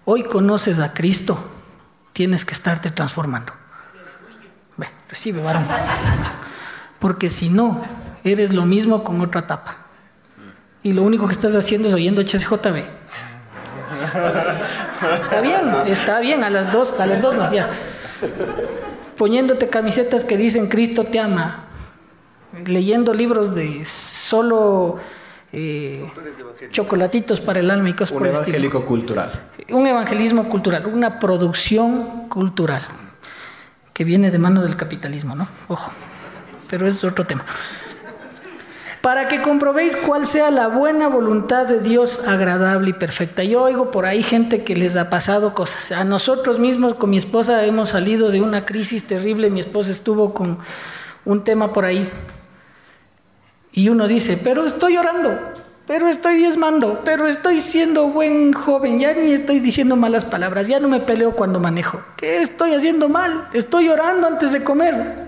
hoy conoces a Cristo, tienes que estarte transformando. Ve, recibe varón. Porque si no, eres lo mismo con otra tapa y lo único que estás haciendo es oyendo HSJB. Está bien, está bien, a las dos, a las dos no, ya. Poniéndote camisetas que dicen Cristo te ama, leyendo libros de solo eh, chocolatitos para el alma y cosas Un por evangélico cultural. Un evangelismo cultural, una producción cultural que viene de mano del capitalismo, ¿no? Ojo, pero es otro tema para que comprobéis cuál sea la buena voluntad de Dios agradable y perfecta. Yo oigo por ahí gente que les ha pasado cosas. A nosotros mismos con mi esposa hemos salido de una crisis terrible, mi esposa estuvo con un tema por ahí. Y uno dice, pero estoy orando, pero estoy diezmando, pero estoy siendo buen joven, ya ni estoy diciendo malas palabras, ya no me peleo cuando manejo. ¿Qué estoy haciendo mal? Estoy orando antes de comer.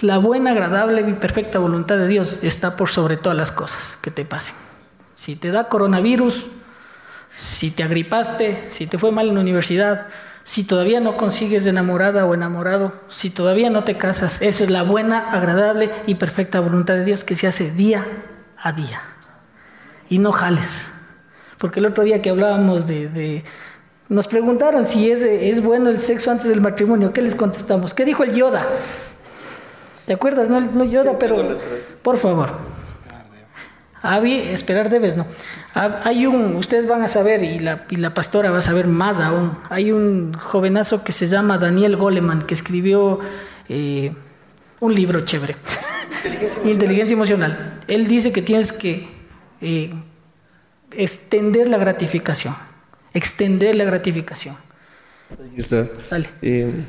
La buena, agradable y perfecta voluntad de Dios está por sobre todas las cosas que te pasen. Si te da coronavirus, si te agripaste, si te fue mal en la universidad, si todavía no consigues enamorada o enamorado, si todavía no te casas, eso es la buena, agradable y perfecta voluntad de Dios que se hace día a día. Y no jales. Porque el otro día que hablábamos de... nos preguntaron si es, bueno el sexo antes del matrimonio. ¿Qué les contestamos? ¿Qué dijo el Yoda? ¿Te acuerdas? No, no Yoda, pero por favor. esperar debes, no. Hay un, ustedes van a saber y la, y la pastora va a saber más aún. Hay un jovenazo que se llama Daniel Goleman que escribió eh, un libro chévere. Inteligencia [laughs] emocional. Él dice que tienes que eh, extender la gratificación. Extender la gratificación. Ahí está. Dale. Eh,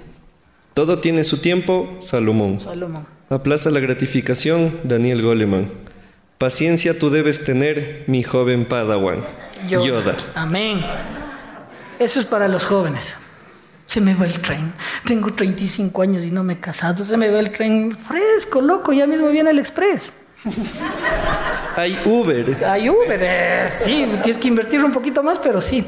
todo tiene su tiempo, Salomón. Salomón. Aplaza la gratificación, Daniel Goleman. Paciencia tú debes tener, mi joven Padawan. Yoda. Amén. Eso es para los jóvenes. Se me va el tren. Tengo 35 años y no me he casado. Se me va el tren fresco, loco. Ya mismo viene el express. Hay Uber. Hay Uber, eh, sí. Tienes que invertir un poquito más, pero sí.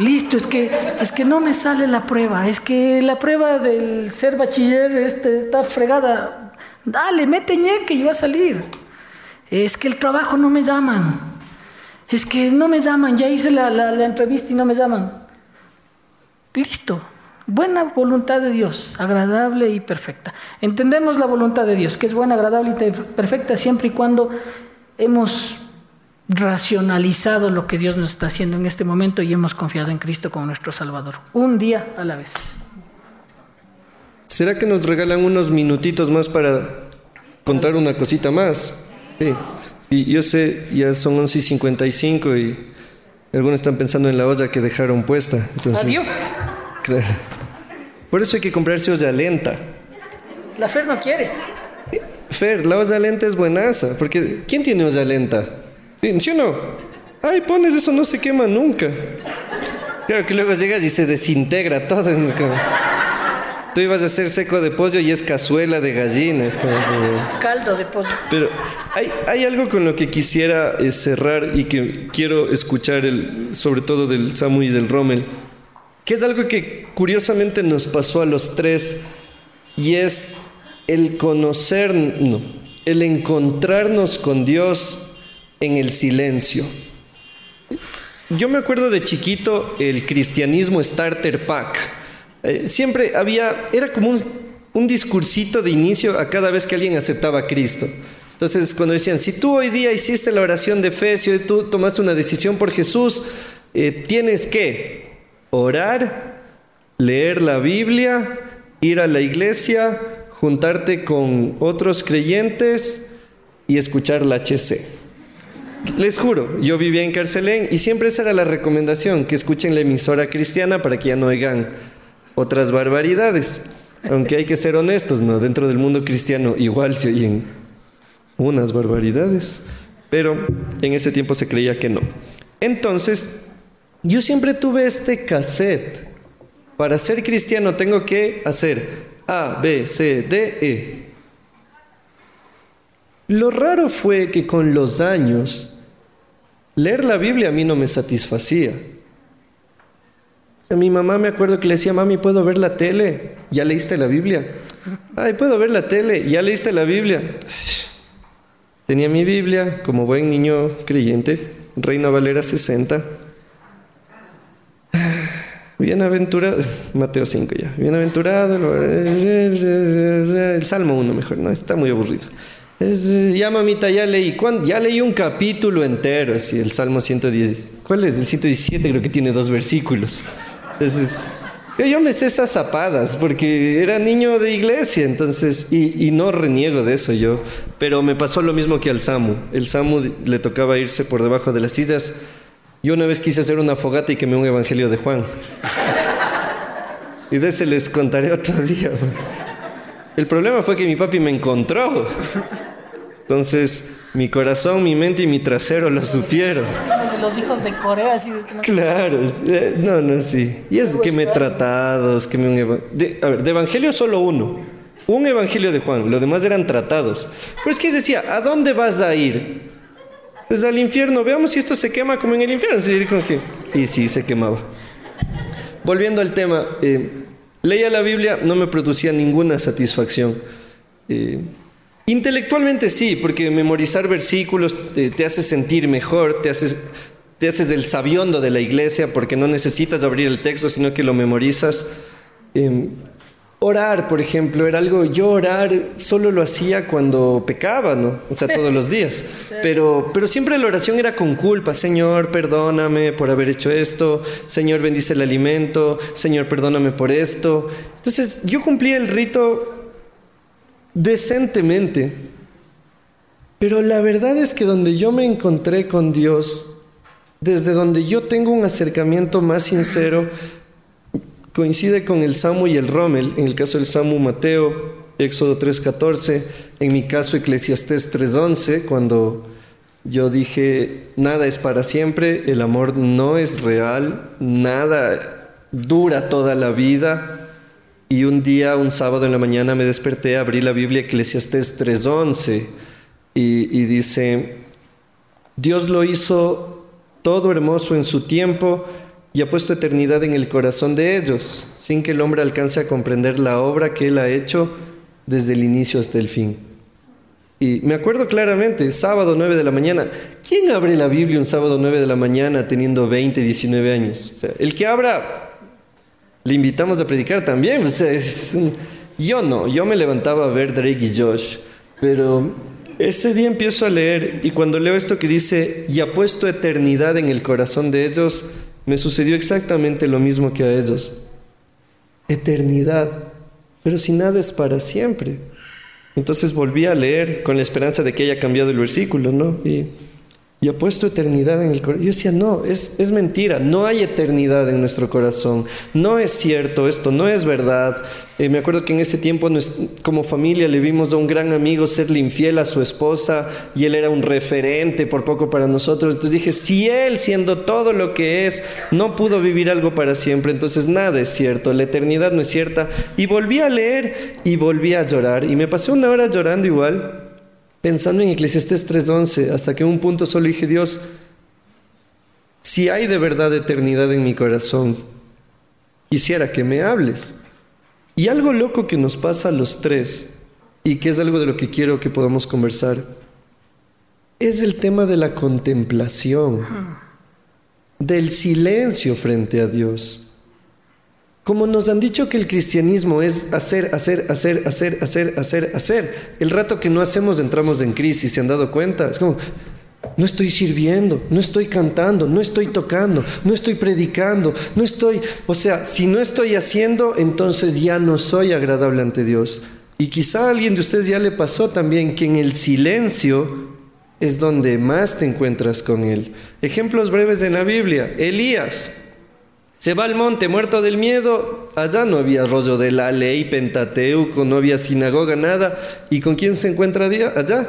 Listo, es que, es que no me sale la prueba, es que la prueba del ser bachiller este, está fregada. Dale, mete ñeque y va a salir. Es que el trabajo no me llaman. Es que no me llaman, ya hice la, la, entrevista y no me llaman. Listo. Buena voluntad de Dios, agradable y perfecta. Entendemos la voluntad de Dios, que es buena, agradable y perfecta siempre y cuando hemos racionalizado lo que Dios nos está haciendo en este momento y hemos confiado en Cristo como nuestro Salvador. Un día a la vez. ¿Será que nos regalan unos minutitos más para contar una cosita más? Sí. Y yo sé, ya son 11 y 55 y algunos están pensando en la olla que dejaron puesta. Entonces, Adiós. Claro. Por eso hay que comprarse olla lenta. La Fer no quiere. Fer, la olla lenta es buenaza, porque ¿quién tiene olla lenta? ¿Sí, o no? Ay, pones eso, no se quema nunca. Claro que luego llegas y se desintegra todo. Tú ibas a hacer seco de pollo y es cazuela de gallinas. Caldo de pollo. Pero hay, hay algo con lo que quisiera eh, cerrar y que quiero escuchar, el, sobre todo del Samu y del Rommel, que es algo que curiosamente nos pasó a los tres y es el conocer, no, el encontrarnos con Dios en el silencio. Yo me acuerdo de chiquito el cristianismo starter pack. Eh, siempre había, era como un, un discursito de inicio a cada vez que alguien aceptaba a Cristo. Entonces, cuando decían, si tú hoy día hiciste la oración de fe, si hoy tú tomaste una decisión por Jesús, eh, tienes que orar, leer la Biblia, ir a la iglesia, juntarte con otros creyentes y escuchar la HC. Les juro, yo vivía en Carcelén y siempre esa era la recomendación, que escuchen la emisora cristiana para que ya no oigan otras barbaridades. Aunque hay que ser honestos, ¿no? Dentro del mundo cristiano igual se oyen unas barbaridades, pero en ese tiempo se creía que no. Entonces, yo siempre tuve este cassette. Para ser cristiano tengo que hacer A, B, C, D, E. Lo raro fue que con los años, leer la Biblia a mí no me satisfacía. A mi mamá me acuerdo que le decía, mami, ¿puedo ver la tele? ¿Ya leíste la Biblia? Ay, ¿puedo ver la tele? ¿Ya leíste la Biblia? Tenía mi Biblia como buen niño creyente, Reina Valera 60. Bienaventurado, Mateo 5 ya, bienaventurado, el Salmo 1 mejor, no, está muy aburrido. Es, ya mamita, ya leí, ya leí un capítulo entero, así, el Salmo 110. ¿Cuál es? El 117 creo que tiene dos versículos. Entonces, yo me sé esas zapadas porque era niño de iglesia, entonces, y, y, no reniego de eso yo, pero me pasó lo mismo que al Samu. El Samu le tocaba irse por debajo de las sillas. Yo una vez quise hacer una fogata y quemé un evangelio de Juan. Y de ese les contaré otro día. El problema fue que mi papi me encontró. Entonces, mi corazón, mi mente y mi trasero lo supieron. De los hijos de Corea, así Claro, eh, no, no, sí. Y es que me he tratado, que me... De, a ver, de evangelio solo uno. Un evangelio de Juan, los demás eran tratados. Pero es que decía, ¿a dónde vas a ir? Pues al infierno, veamos si esto se quema como en el infierno. Y sí, se quemaba. Volviendo al tema, eh, leía la Biblia, no me producía ninguna satisfacción. Eh, Intelectualmente sí, porque memorizar versículos te, te hace sentir mejor, te haces, te haces sabiondo de la iglesia porque no necesitas abrir el texto, sino que lo memorizas. Eh, orar, por ejemplo, era algo, yo orar solo lo hacía cuando pecaba, ¿no? O sea, todos los días. [laughs] Pero, pero siempre la oración era con culpa, Señor, perdóname por haber hecho esto, Señor, bendice el alimento, Señor, perdóname por esto. Entonces, yo cumplía el rito decentemente. Pero la verdad es que donde yo me encontré con Dios, desde donde yo tengo un acercamiento más sincero, coincide con el Samu y el Rommel, en el caso del Samu Mateo, Éxodo 3.14, en mi caso Eclesiastés 3.11, cuando yo dije, nada es para siempre, el amor no es real, nada dura toda la vida, y un día, un sábado en la mañana, me desperté, abrí la Biblia Eclesiastés 3.11 y, y dice, Dios lo hizo todo hermoso en su tiempo y ha puesto eternidad en el corazón de ellos, sin que el hombre alcance a comprender la obra que Él ha hecho desde el inicio hasta el fin. Y me acuerdo claramente, sábado 9 de la mañana. ¿Quién abre la Biblia un sábado 9 de la mañana teniendo 20, 19 años? O sea, el que abra le invitamos a predicar también. O sea, es Yo no, yo me levantaba a ver Drake y Josh, pero ese día empiezo a leer y cuando leo esto que dice, y ha puesto eternidad en el corazón de ellos, me sucedió exactamente lo mismo que a ellos. Eternidad, pero si nada es para siempre. Entonces volví a leer con la esperanza de que haya cambiado el versículo, ¿no? Y y ha puesto eternidad en el corazón. Yo decía, no, es, es mentira, no hay eternidad en nuestro corazón, no es cierto esto, no es verdad. Eh, me acuerdo que en ese tiempo como familia le vimos a un gran amigo serle infiel a su esposa y él era un referente por poco para nosotros. Entonces dije, si él siendo todo lo que es, no pudo vivir algo para siempre, entonces nada es cierto, la eternidad no es cierta. Y volví a leer y volví a llorar y me pasé una hora llorando igual pensando en Eclesiastés 3:11, hasta que un punto solo dije, Dios, si hay de verdad eternidad en mi corazón, quisiera que me hables. Y algo loco que nos pasa a los tres, y que es algo de lo que quiero que podamos conversar, es el tema de la contemplación, del silencio frente a Dios. Como nos han dicho que el cristianismo es hacer, hacer, hacer, hacer, hacer, hacer, hacer. El rato que no hacemos entramos en crisis, ¿se han dado cuenta? Es como, no estoy sirviendo, no estoy cantando, no estoy tocando, no estoy predicando, no estoy... O sea, si no estoy haciendo, entonces ya no soy agradable ante Dios. Y quizá a alguien de ustedes ya le pasó también que en el silencio es donde más te encuentras con Él. Ejemplos breves en la Biblia. Elías. Se va al monte muerto del miedo, allá no había rollo de la ley, Pentateuco, no había sinagoga, nada. ¿Y con quién se encuentra allá?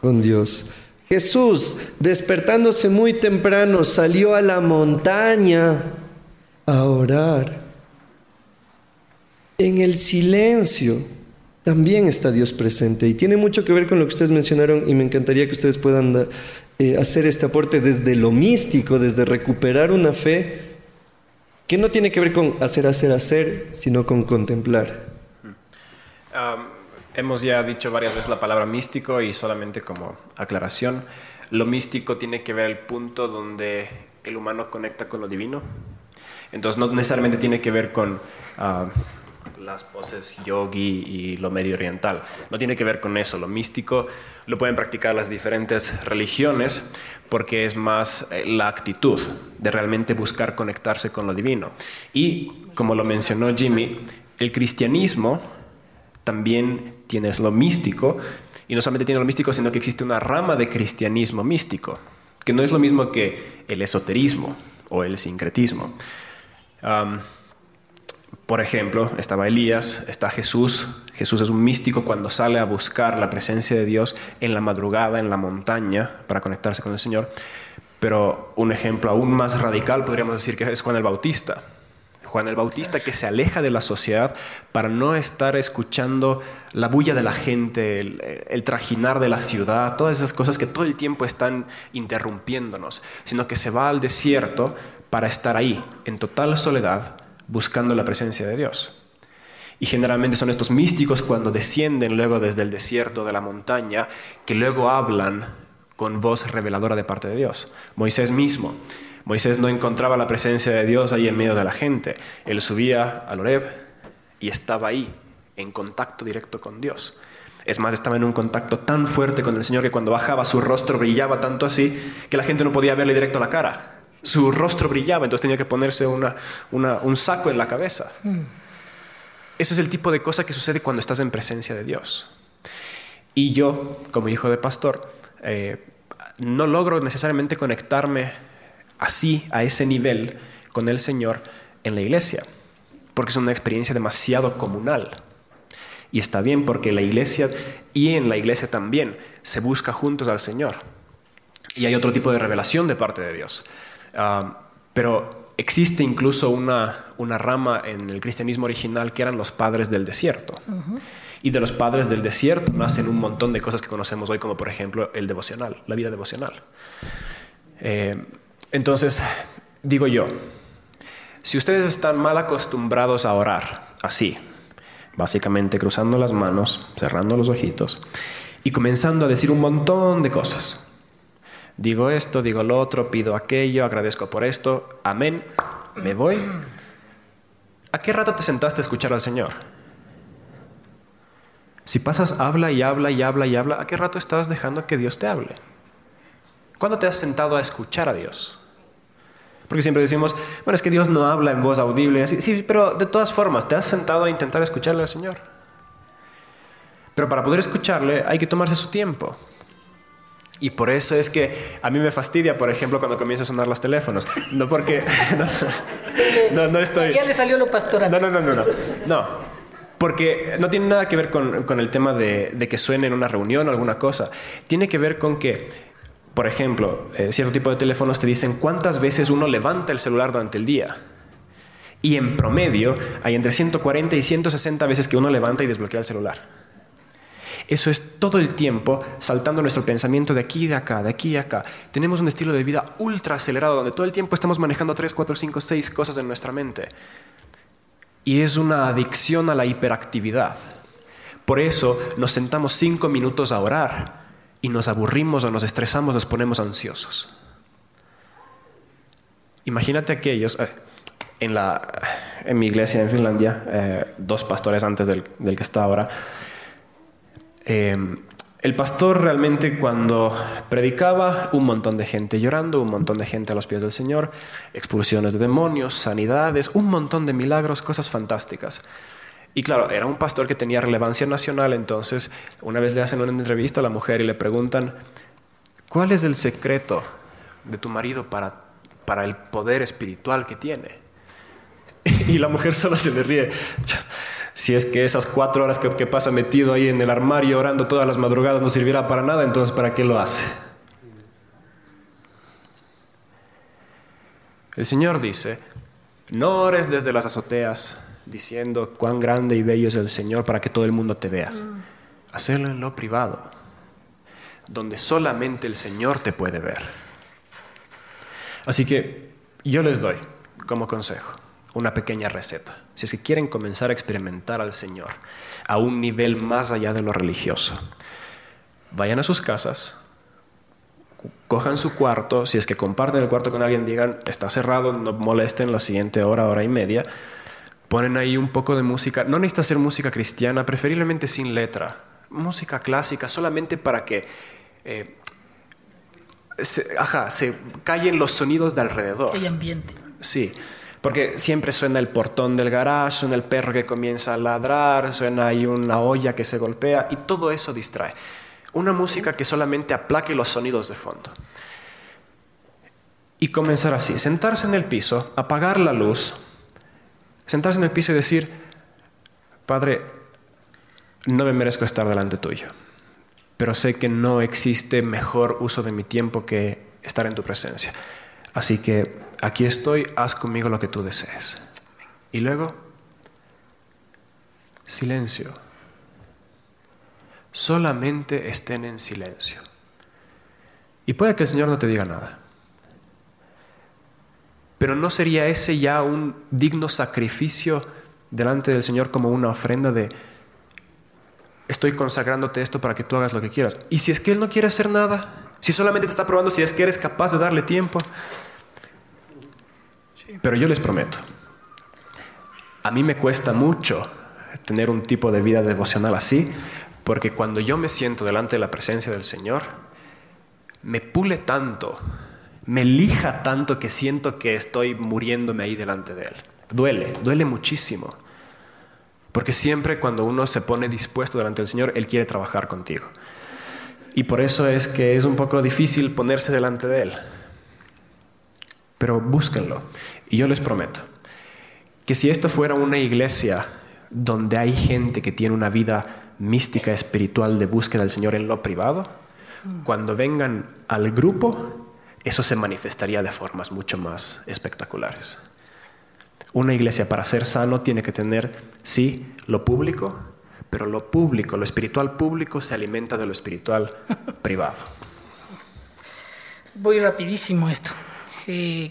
Con Dios. Jesús, despertándose muy temprano, salió a la montaña a orar. En el silencio también está Dios presente y tiene mucho que ver con lo que ustedes mencionaron y me encantaría que ustedes puedan eh, hacer este aporte desde lo místico, desde recuperar una fe que no tiene que ver con hacer, hacer, hacer, sino con contemplar. hemos ya dicho varias veces la palabra místico y solamente como aclaración, lo místico tiene que ver el punto donde el humano conecta con lo divino. Entonces no necesariamente tiene que ver con las poses yogi y lo medio oriental. No tiene que ver con eso. Lo místico lo pueden practicar las diferentes religiones porque es más eh, la actitud de realmente buscar conectarse con lo divino. Y como lo mencionó Jimmy, el cristianismo también tiene lo místico, y no solamente tiene lo místico, sino que existe una rama de cristianismo místico, que no es lo mismo que el esoterismo o el sincretismo. Por ejemplo, estaba Elías, está Jesús. Jesús es un místico cuando sale a buscar la presencia de Dios en la madrugada, en la montaña, para conectarse con el Señor. Pero un ejemplo aún más radical podríamos decir que es Juan el Bautista. Juan el Bautista que se aleja de la sociedad para no estar escuchando la bulla de la gente, el, el, trajinar de la ciudad, todas esas cosas que todo el tiempo están interrumpiéndonos, sino que se va al desierto para estar ahí, en total soledad, buscando la presencia de Dios. Y generalmente son estos místicos cuando descienden luego desde el desierto de la montaña, que luego hablan con voz reveladora de parte de Dios. Moisés mismo. Moisés no encontraba la presencia de Dios ahí en medio de la gente. Él subía al Oreb y estaba ahí, en contacto directo con Dios. Es más, estaba en un contacto tan fuerte con el Señor que cuando bajaba su rostro brillaba tanto así que la gente no podía verle directo a la cara. Su rostro brillaba, entonces tenía que ponerse un saco en la cabeza. Ese es el tipo de cosa que sucede cuando estás en presencia de Dios. Y yo, como hijo de pastor, eh, no logro necesariamente conectarme así, a ese nivel, con el Señor en la iglesia, porque es una experiencia demasiado comunal. Y está bien porque la iglesia y en la iglesia también se busca juntos al Señor. Y hay otro tipo de revelación de parte de Dios. Pero existe incluso una, una, rama en el cristianismo original que eran los padres del desierto. Y de los padres del desierto nacen un montón de cosas que conocemos hoy, como por ejemplo el devocional, la vida devocional. Eh, entonces, digo yo, si ustedes están mal acostumbrados a orar así, básicamente cruzando las manos, cerrando los ojitos y comenzando a decir un montón de cosas, digo esto, digo lo otro, pido aquello, agradezco por esto, amén, me voy. ¿A qué rato te sentaste a escuchar al Señor? Si pasas habla y habla y habla y habla, ¿a qué rato estás dejando que Dios te hable? ¿Cuándo te has sentado a escuchar a Dios? Porque siempre decimos, bueno, es que Dios no habla en voz audible. Sí, pero de todas formas, ¿te has sentado a intentar escucharle al Señor? Pero para poder escucharle hay que tomarse su tiempo. Y por eso es que a mí me fastidia, por ejemplo, cuando comienza a sonar los teléfonos. No porque... [laughs] No, no, estoy... Ya le salió lo pastoral. No, no, no, no. No, no porque no tiene nada que ver con, con el tema de, de, que suene en una reunión o alguna cosa. Tiene que ver con que, por ejemplo, eh, cierto tipo de teléfonos te dicen cuántas veces uno levanta el celular durante el día. Y en promedio hay entre 140 y 160 veces que uno levanta y desbloquea el celular. Eso es todo el tiempo saltando nuestro pensamiento de aquí y de acá, de aquí y acá. Tenemos un estilo de vida ultra acelerado donde todo el tiempo estamos manejando 3, 4, 5, 6 cosas en nuestra mente. Y es una adicción a la hiperactividad. Por eso nos sentamos 5 minutos a orar y nos aburrimos o nos estresamos, nos ponemos ansiosos. Imagínate aquellos, eh, en, la, en mi iglesia en Finlandia, eh, dos pastores antes del, del que está ahora, Em, el pastor realmente cuando predicaba, un montón de gente llorando, un montón de gente a los pies del Señor, expulsiones de demonios, sanidades, un montón de milagros, cosas fantásticas. Y claro, era un pastor que tenía relevancia nacional, entonces una vez le hacen una entrevista a la mujer y le preguntan, ¿cuál es el secreto de tu marido para, para el poder espiritual que tiene? [laughs] Y la mujer solo se le ríe si es que esas cuatro horas que, pasa metido ahí en el armario orando todas las madrugadas no sirviera para nada, entonces ¿para qué lo hace? El Señor dice, no ores desde las azoteas diciendo cuán grande y bello es el Señor para que todo el mundo te vea. Mm. Hacerlo en lo privado, donde solamente el Señor te puede ver. Así que yo les doy como consejo una pequeña receta. Si es que quieren comenzar a experimentar al Señor a un nivel más allá de lo religioso, vayan a sus casas, cojan su cuarto, si es que comparten el cuarto con alguien, digan, está cerrado, no molesten la siguiente hora, hora y media, ponen ahí un poco de música, no necesita ser música cristiana, preferiblemente sin letra, música clásica, solamente para que... Eh, se, ajá, se callen los sonidos de alrededor. Hay ambiente. Sí. Porque siempre suena el portón del garage, suena el perro que comienza a ladrar, suena ahí una olla que se golpea y todo eso distrae. Una música que solamente aplaque los sonidos de fondo. Y comenzar así, sentarse en el piso, apagar la luz, sentarse en el piso y decir, Padre, no me merezco estar delante tuyo, pero sé que no existe mejor uso de mi tiempo que estar en tu presencia. Así que aquí estoy, haz conmigo lo que tú desees. Y luego, silencio. Solamente estén en silencio. Y puede que el Señor no te diga nada. Pero ¿no sería ese ya un digno sacrificio delante del Señor como una ofrenda de, estoy consagrándote esto para que tú hagas lo que quieras? Y si es que Él no quiere hacer nada, si solamente te está probando si es que eres capaz de darle tiempo, pero yo les prometo, a mí me cuesta mucho tener un tipo de vida devocional así, porque cuando yo me siento delante de la presencia del Señor, me pule tanto, me lija tanto que siento que estoy muriéndome ahí delante de Él. Duele, duele muchísimo. Porque siempre cuando uno se pone dispuesto delante del Señor, Él quiere trabajar contigo. Y por eso es que es un poco difícil ponerse delante de Él. Pero búsquenlo. Y yo les prometo que si esta fuera una iglesia donde hay gente que tiene una vida mística, espiritual de búsqueda del Señor en lo privado, cuando vengan al grupo, eso se manifestaría de formas mucho más espectaculares. Una iglesia para ser sano tiene que tener, sí, lo público, pero lo público, lo espiritual público se alimenta de lo espiritual privado. Voy rapidísimo esto.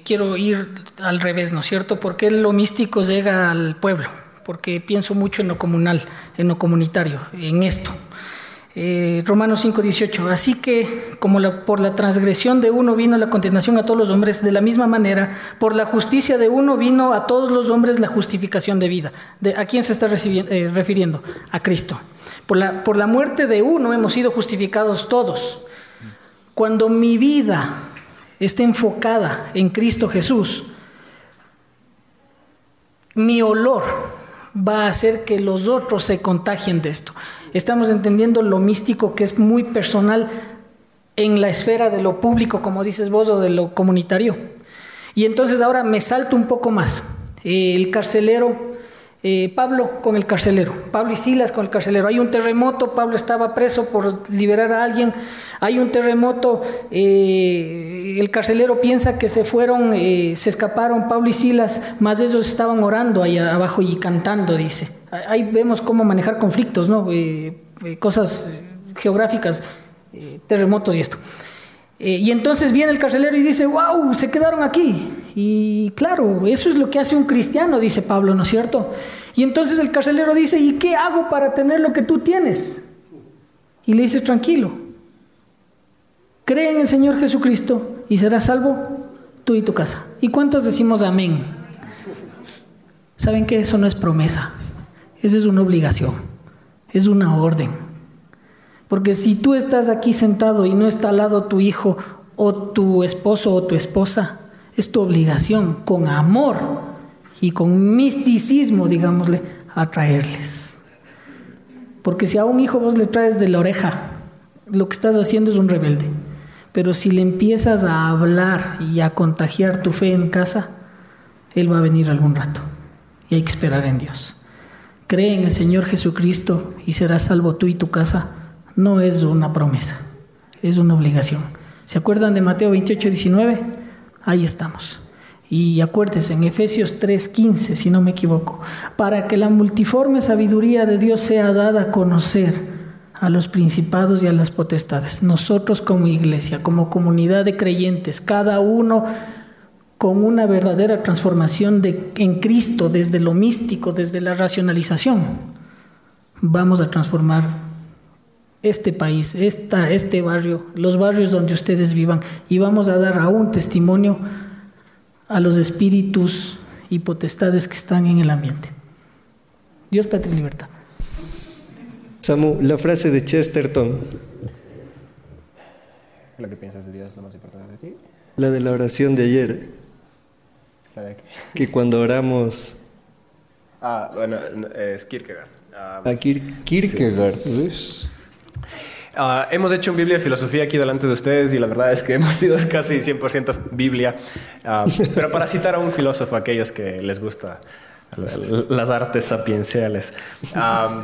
Quiero ir al revés, ¿no es cierto? ¿Por qué lo místico llega al pueblo? Porque pienso mucho en lo comunal, en lo comunitario, en esto. Eh, Romanos 5:18. Así que como por la transgresión de uno vino la condenación a todos los hombres, de la misma manera, por la justicia de uno vino a todos los hombres la justificación de vida. De, ¿A quién se está eh, refiriendo? A Cristo. Por la, por la muerte de uno hemos sido justificados todos. Cuando mi vida esté enfocada en Cristo Jesús, mi olor va a hacer que los otros se contagien de esto. Estamos entendiendo lo místico que es muy personal en la esfera de lo público, como dices vos, o de lo comunitario. Y entonces ahora me salto un poco más. El carcelero eh, Pablo con el carcelero, Pablo y Silas con el carcelero. Hay un terremoto, Pablo estaba preso por liberar a alguien. Hay un terremoto, eh, el carcelero piensa que se fueron, eh, se escaparon Pablo y Silas, más ellos estaban orando ahí abajo y cantando, dice. Ahí vemos cómo manejar conflictos, ¿no? cosas geográficas, terremotos y esto. Y entonces viene el carcelero y dice, wow, se quedaron aquí. Y claro, eso es lo que hace un cristiano, dice Pablo, ¿no es cierto? Y entonces el carcelero dice, ¿y qué hago para tener lo que tú tienes? Y le dice, tranquilo, cree en el Señor Jesucristo y serás salvo tú y tu casa. ¿Y cuántos decimos amén? ¿Saben que eso no es promesa? Esa es una obligación, es una orden. Porque si tú estás aquí sentado y no está al lado tu hijo o tu esposo o tu esposa, es tu obligación con amor y con misticismo, digámosle, atraerles. Porque si a un hijo vos le traes de la oreja, lo que estás haciendo es un rebelde. Pero si le empiezas a hablar y a contagiar tu fe en casa, él va a venir algún rato. Y hay que esperar en Dios. Cree en el Señor Jesucristo y serás salvo tú y tu casa no es una promesa, es una obligación. ¿Se acuerdan de Mateo 28, 19? Ahí estamos. Y acuérdense, en Efesios 3:15, si no me equivoco, para que la multiforme sabiduría de Dios sea dada a conocer a los principados y a las potestades. Nosotros como iglesia, como comunidad de creyentes, cada uno con una verdadera transformación de, en Cristo desde lo místico, desde la racionalización, vamos a transformar este país, esta, este barrio, los barrios donde ustedes vivan, y vamos a dar aún testimonio a los espíritus y potestades que están en el ambiente. Dios, patria y libertad. Samu, la frase de Chesterton. ¿Lo que piensas de Dios lo más importante de ti? La de la oración de ayer. ¿La de qué? Que cuando oramos... Ah, bueno, es Kierkegaard. Ah, a Kierkegaard, Ah, hemos hecho un Biblia de filosofía aquí delante de ustedes y la verdad es que [laughs] hemos sido casi 100% Biblia. Ah, pero para citar a un filósofo, aquellos que les gusta las artes sapienciales. Um,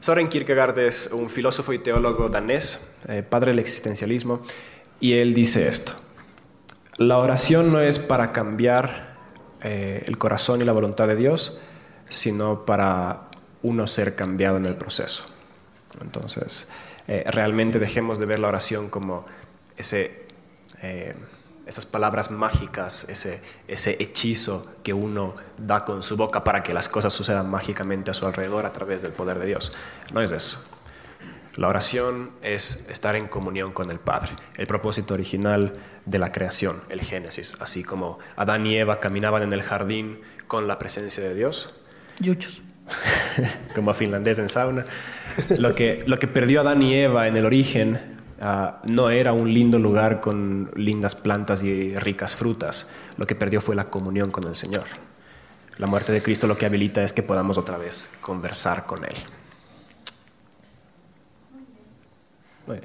Soren Kierkegaard es un filósofo y teólogo danés, eh, padre del existencialismo, y él dice esto. La oración no es para cambiar eh, el corazón y la voluntad de Dios, sino para uno ser cambiado en el proceso. Entonces, eh, realmente dejemos de ver la oración como ese, eh, esas palabras mágicas, ese, ese hechizo que uno da con su boca para que las cosas sucedan mágicamente a su alrededor a través del poder de Dios. No es eso. La oración es estar en comunión con el Padre, el propósito original de la creación, el Génesis, así como Adán y Eva caminaban en el jardín con la presencia de Dios. Yuchos. [laughs] como finlandés en sauna. Lo que, lo que perdió Adán y Eva en el origen ah, no era un lindo lugar con lindas plantas y ricas frutas. Lo que perdió fue la comunión con el Señor. La muerte de Cristo lo que habilita es que podamos otra vez conversar con Él. Muy.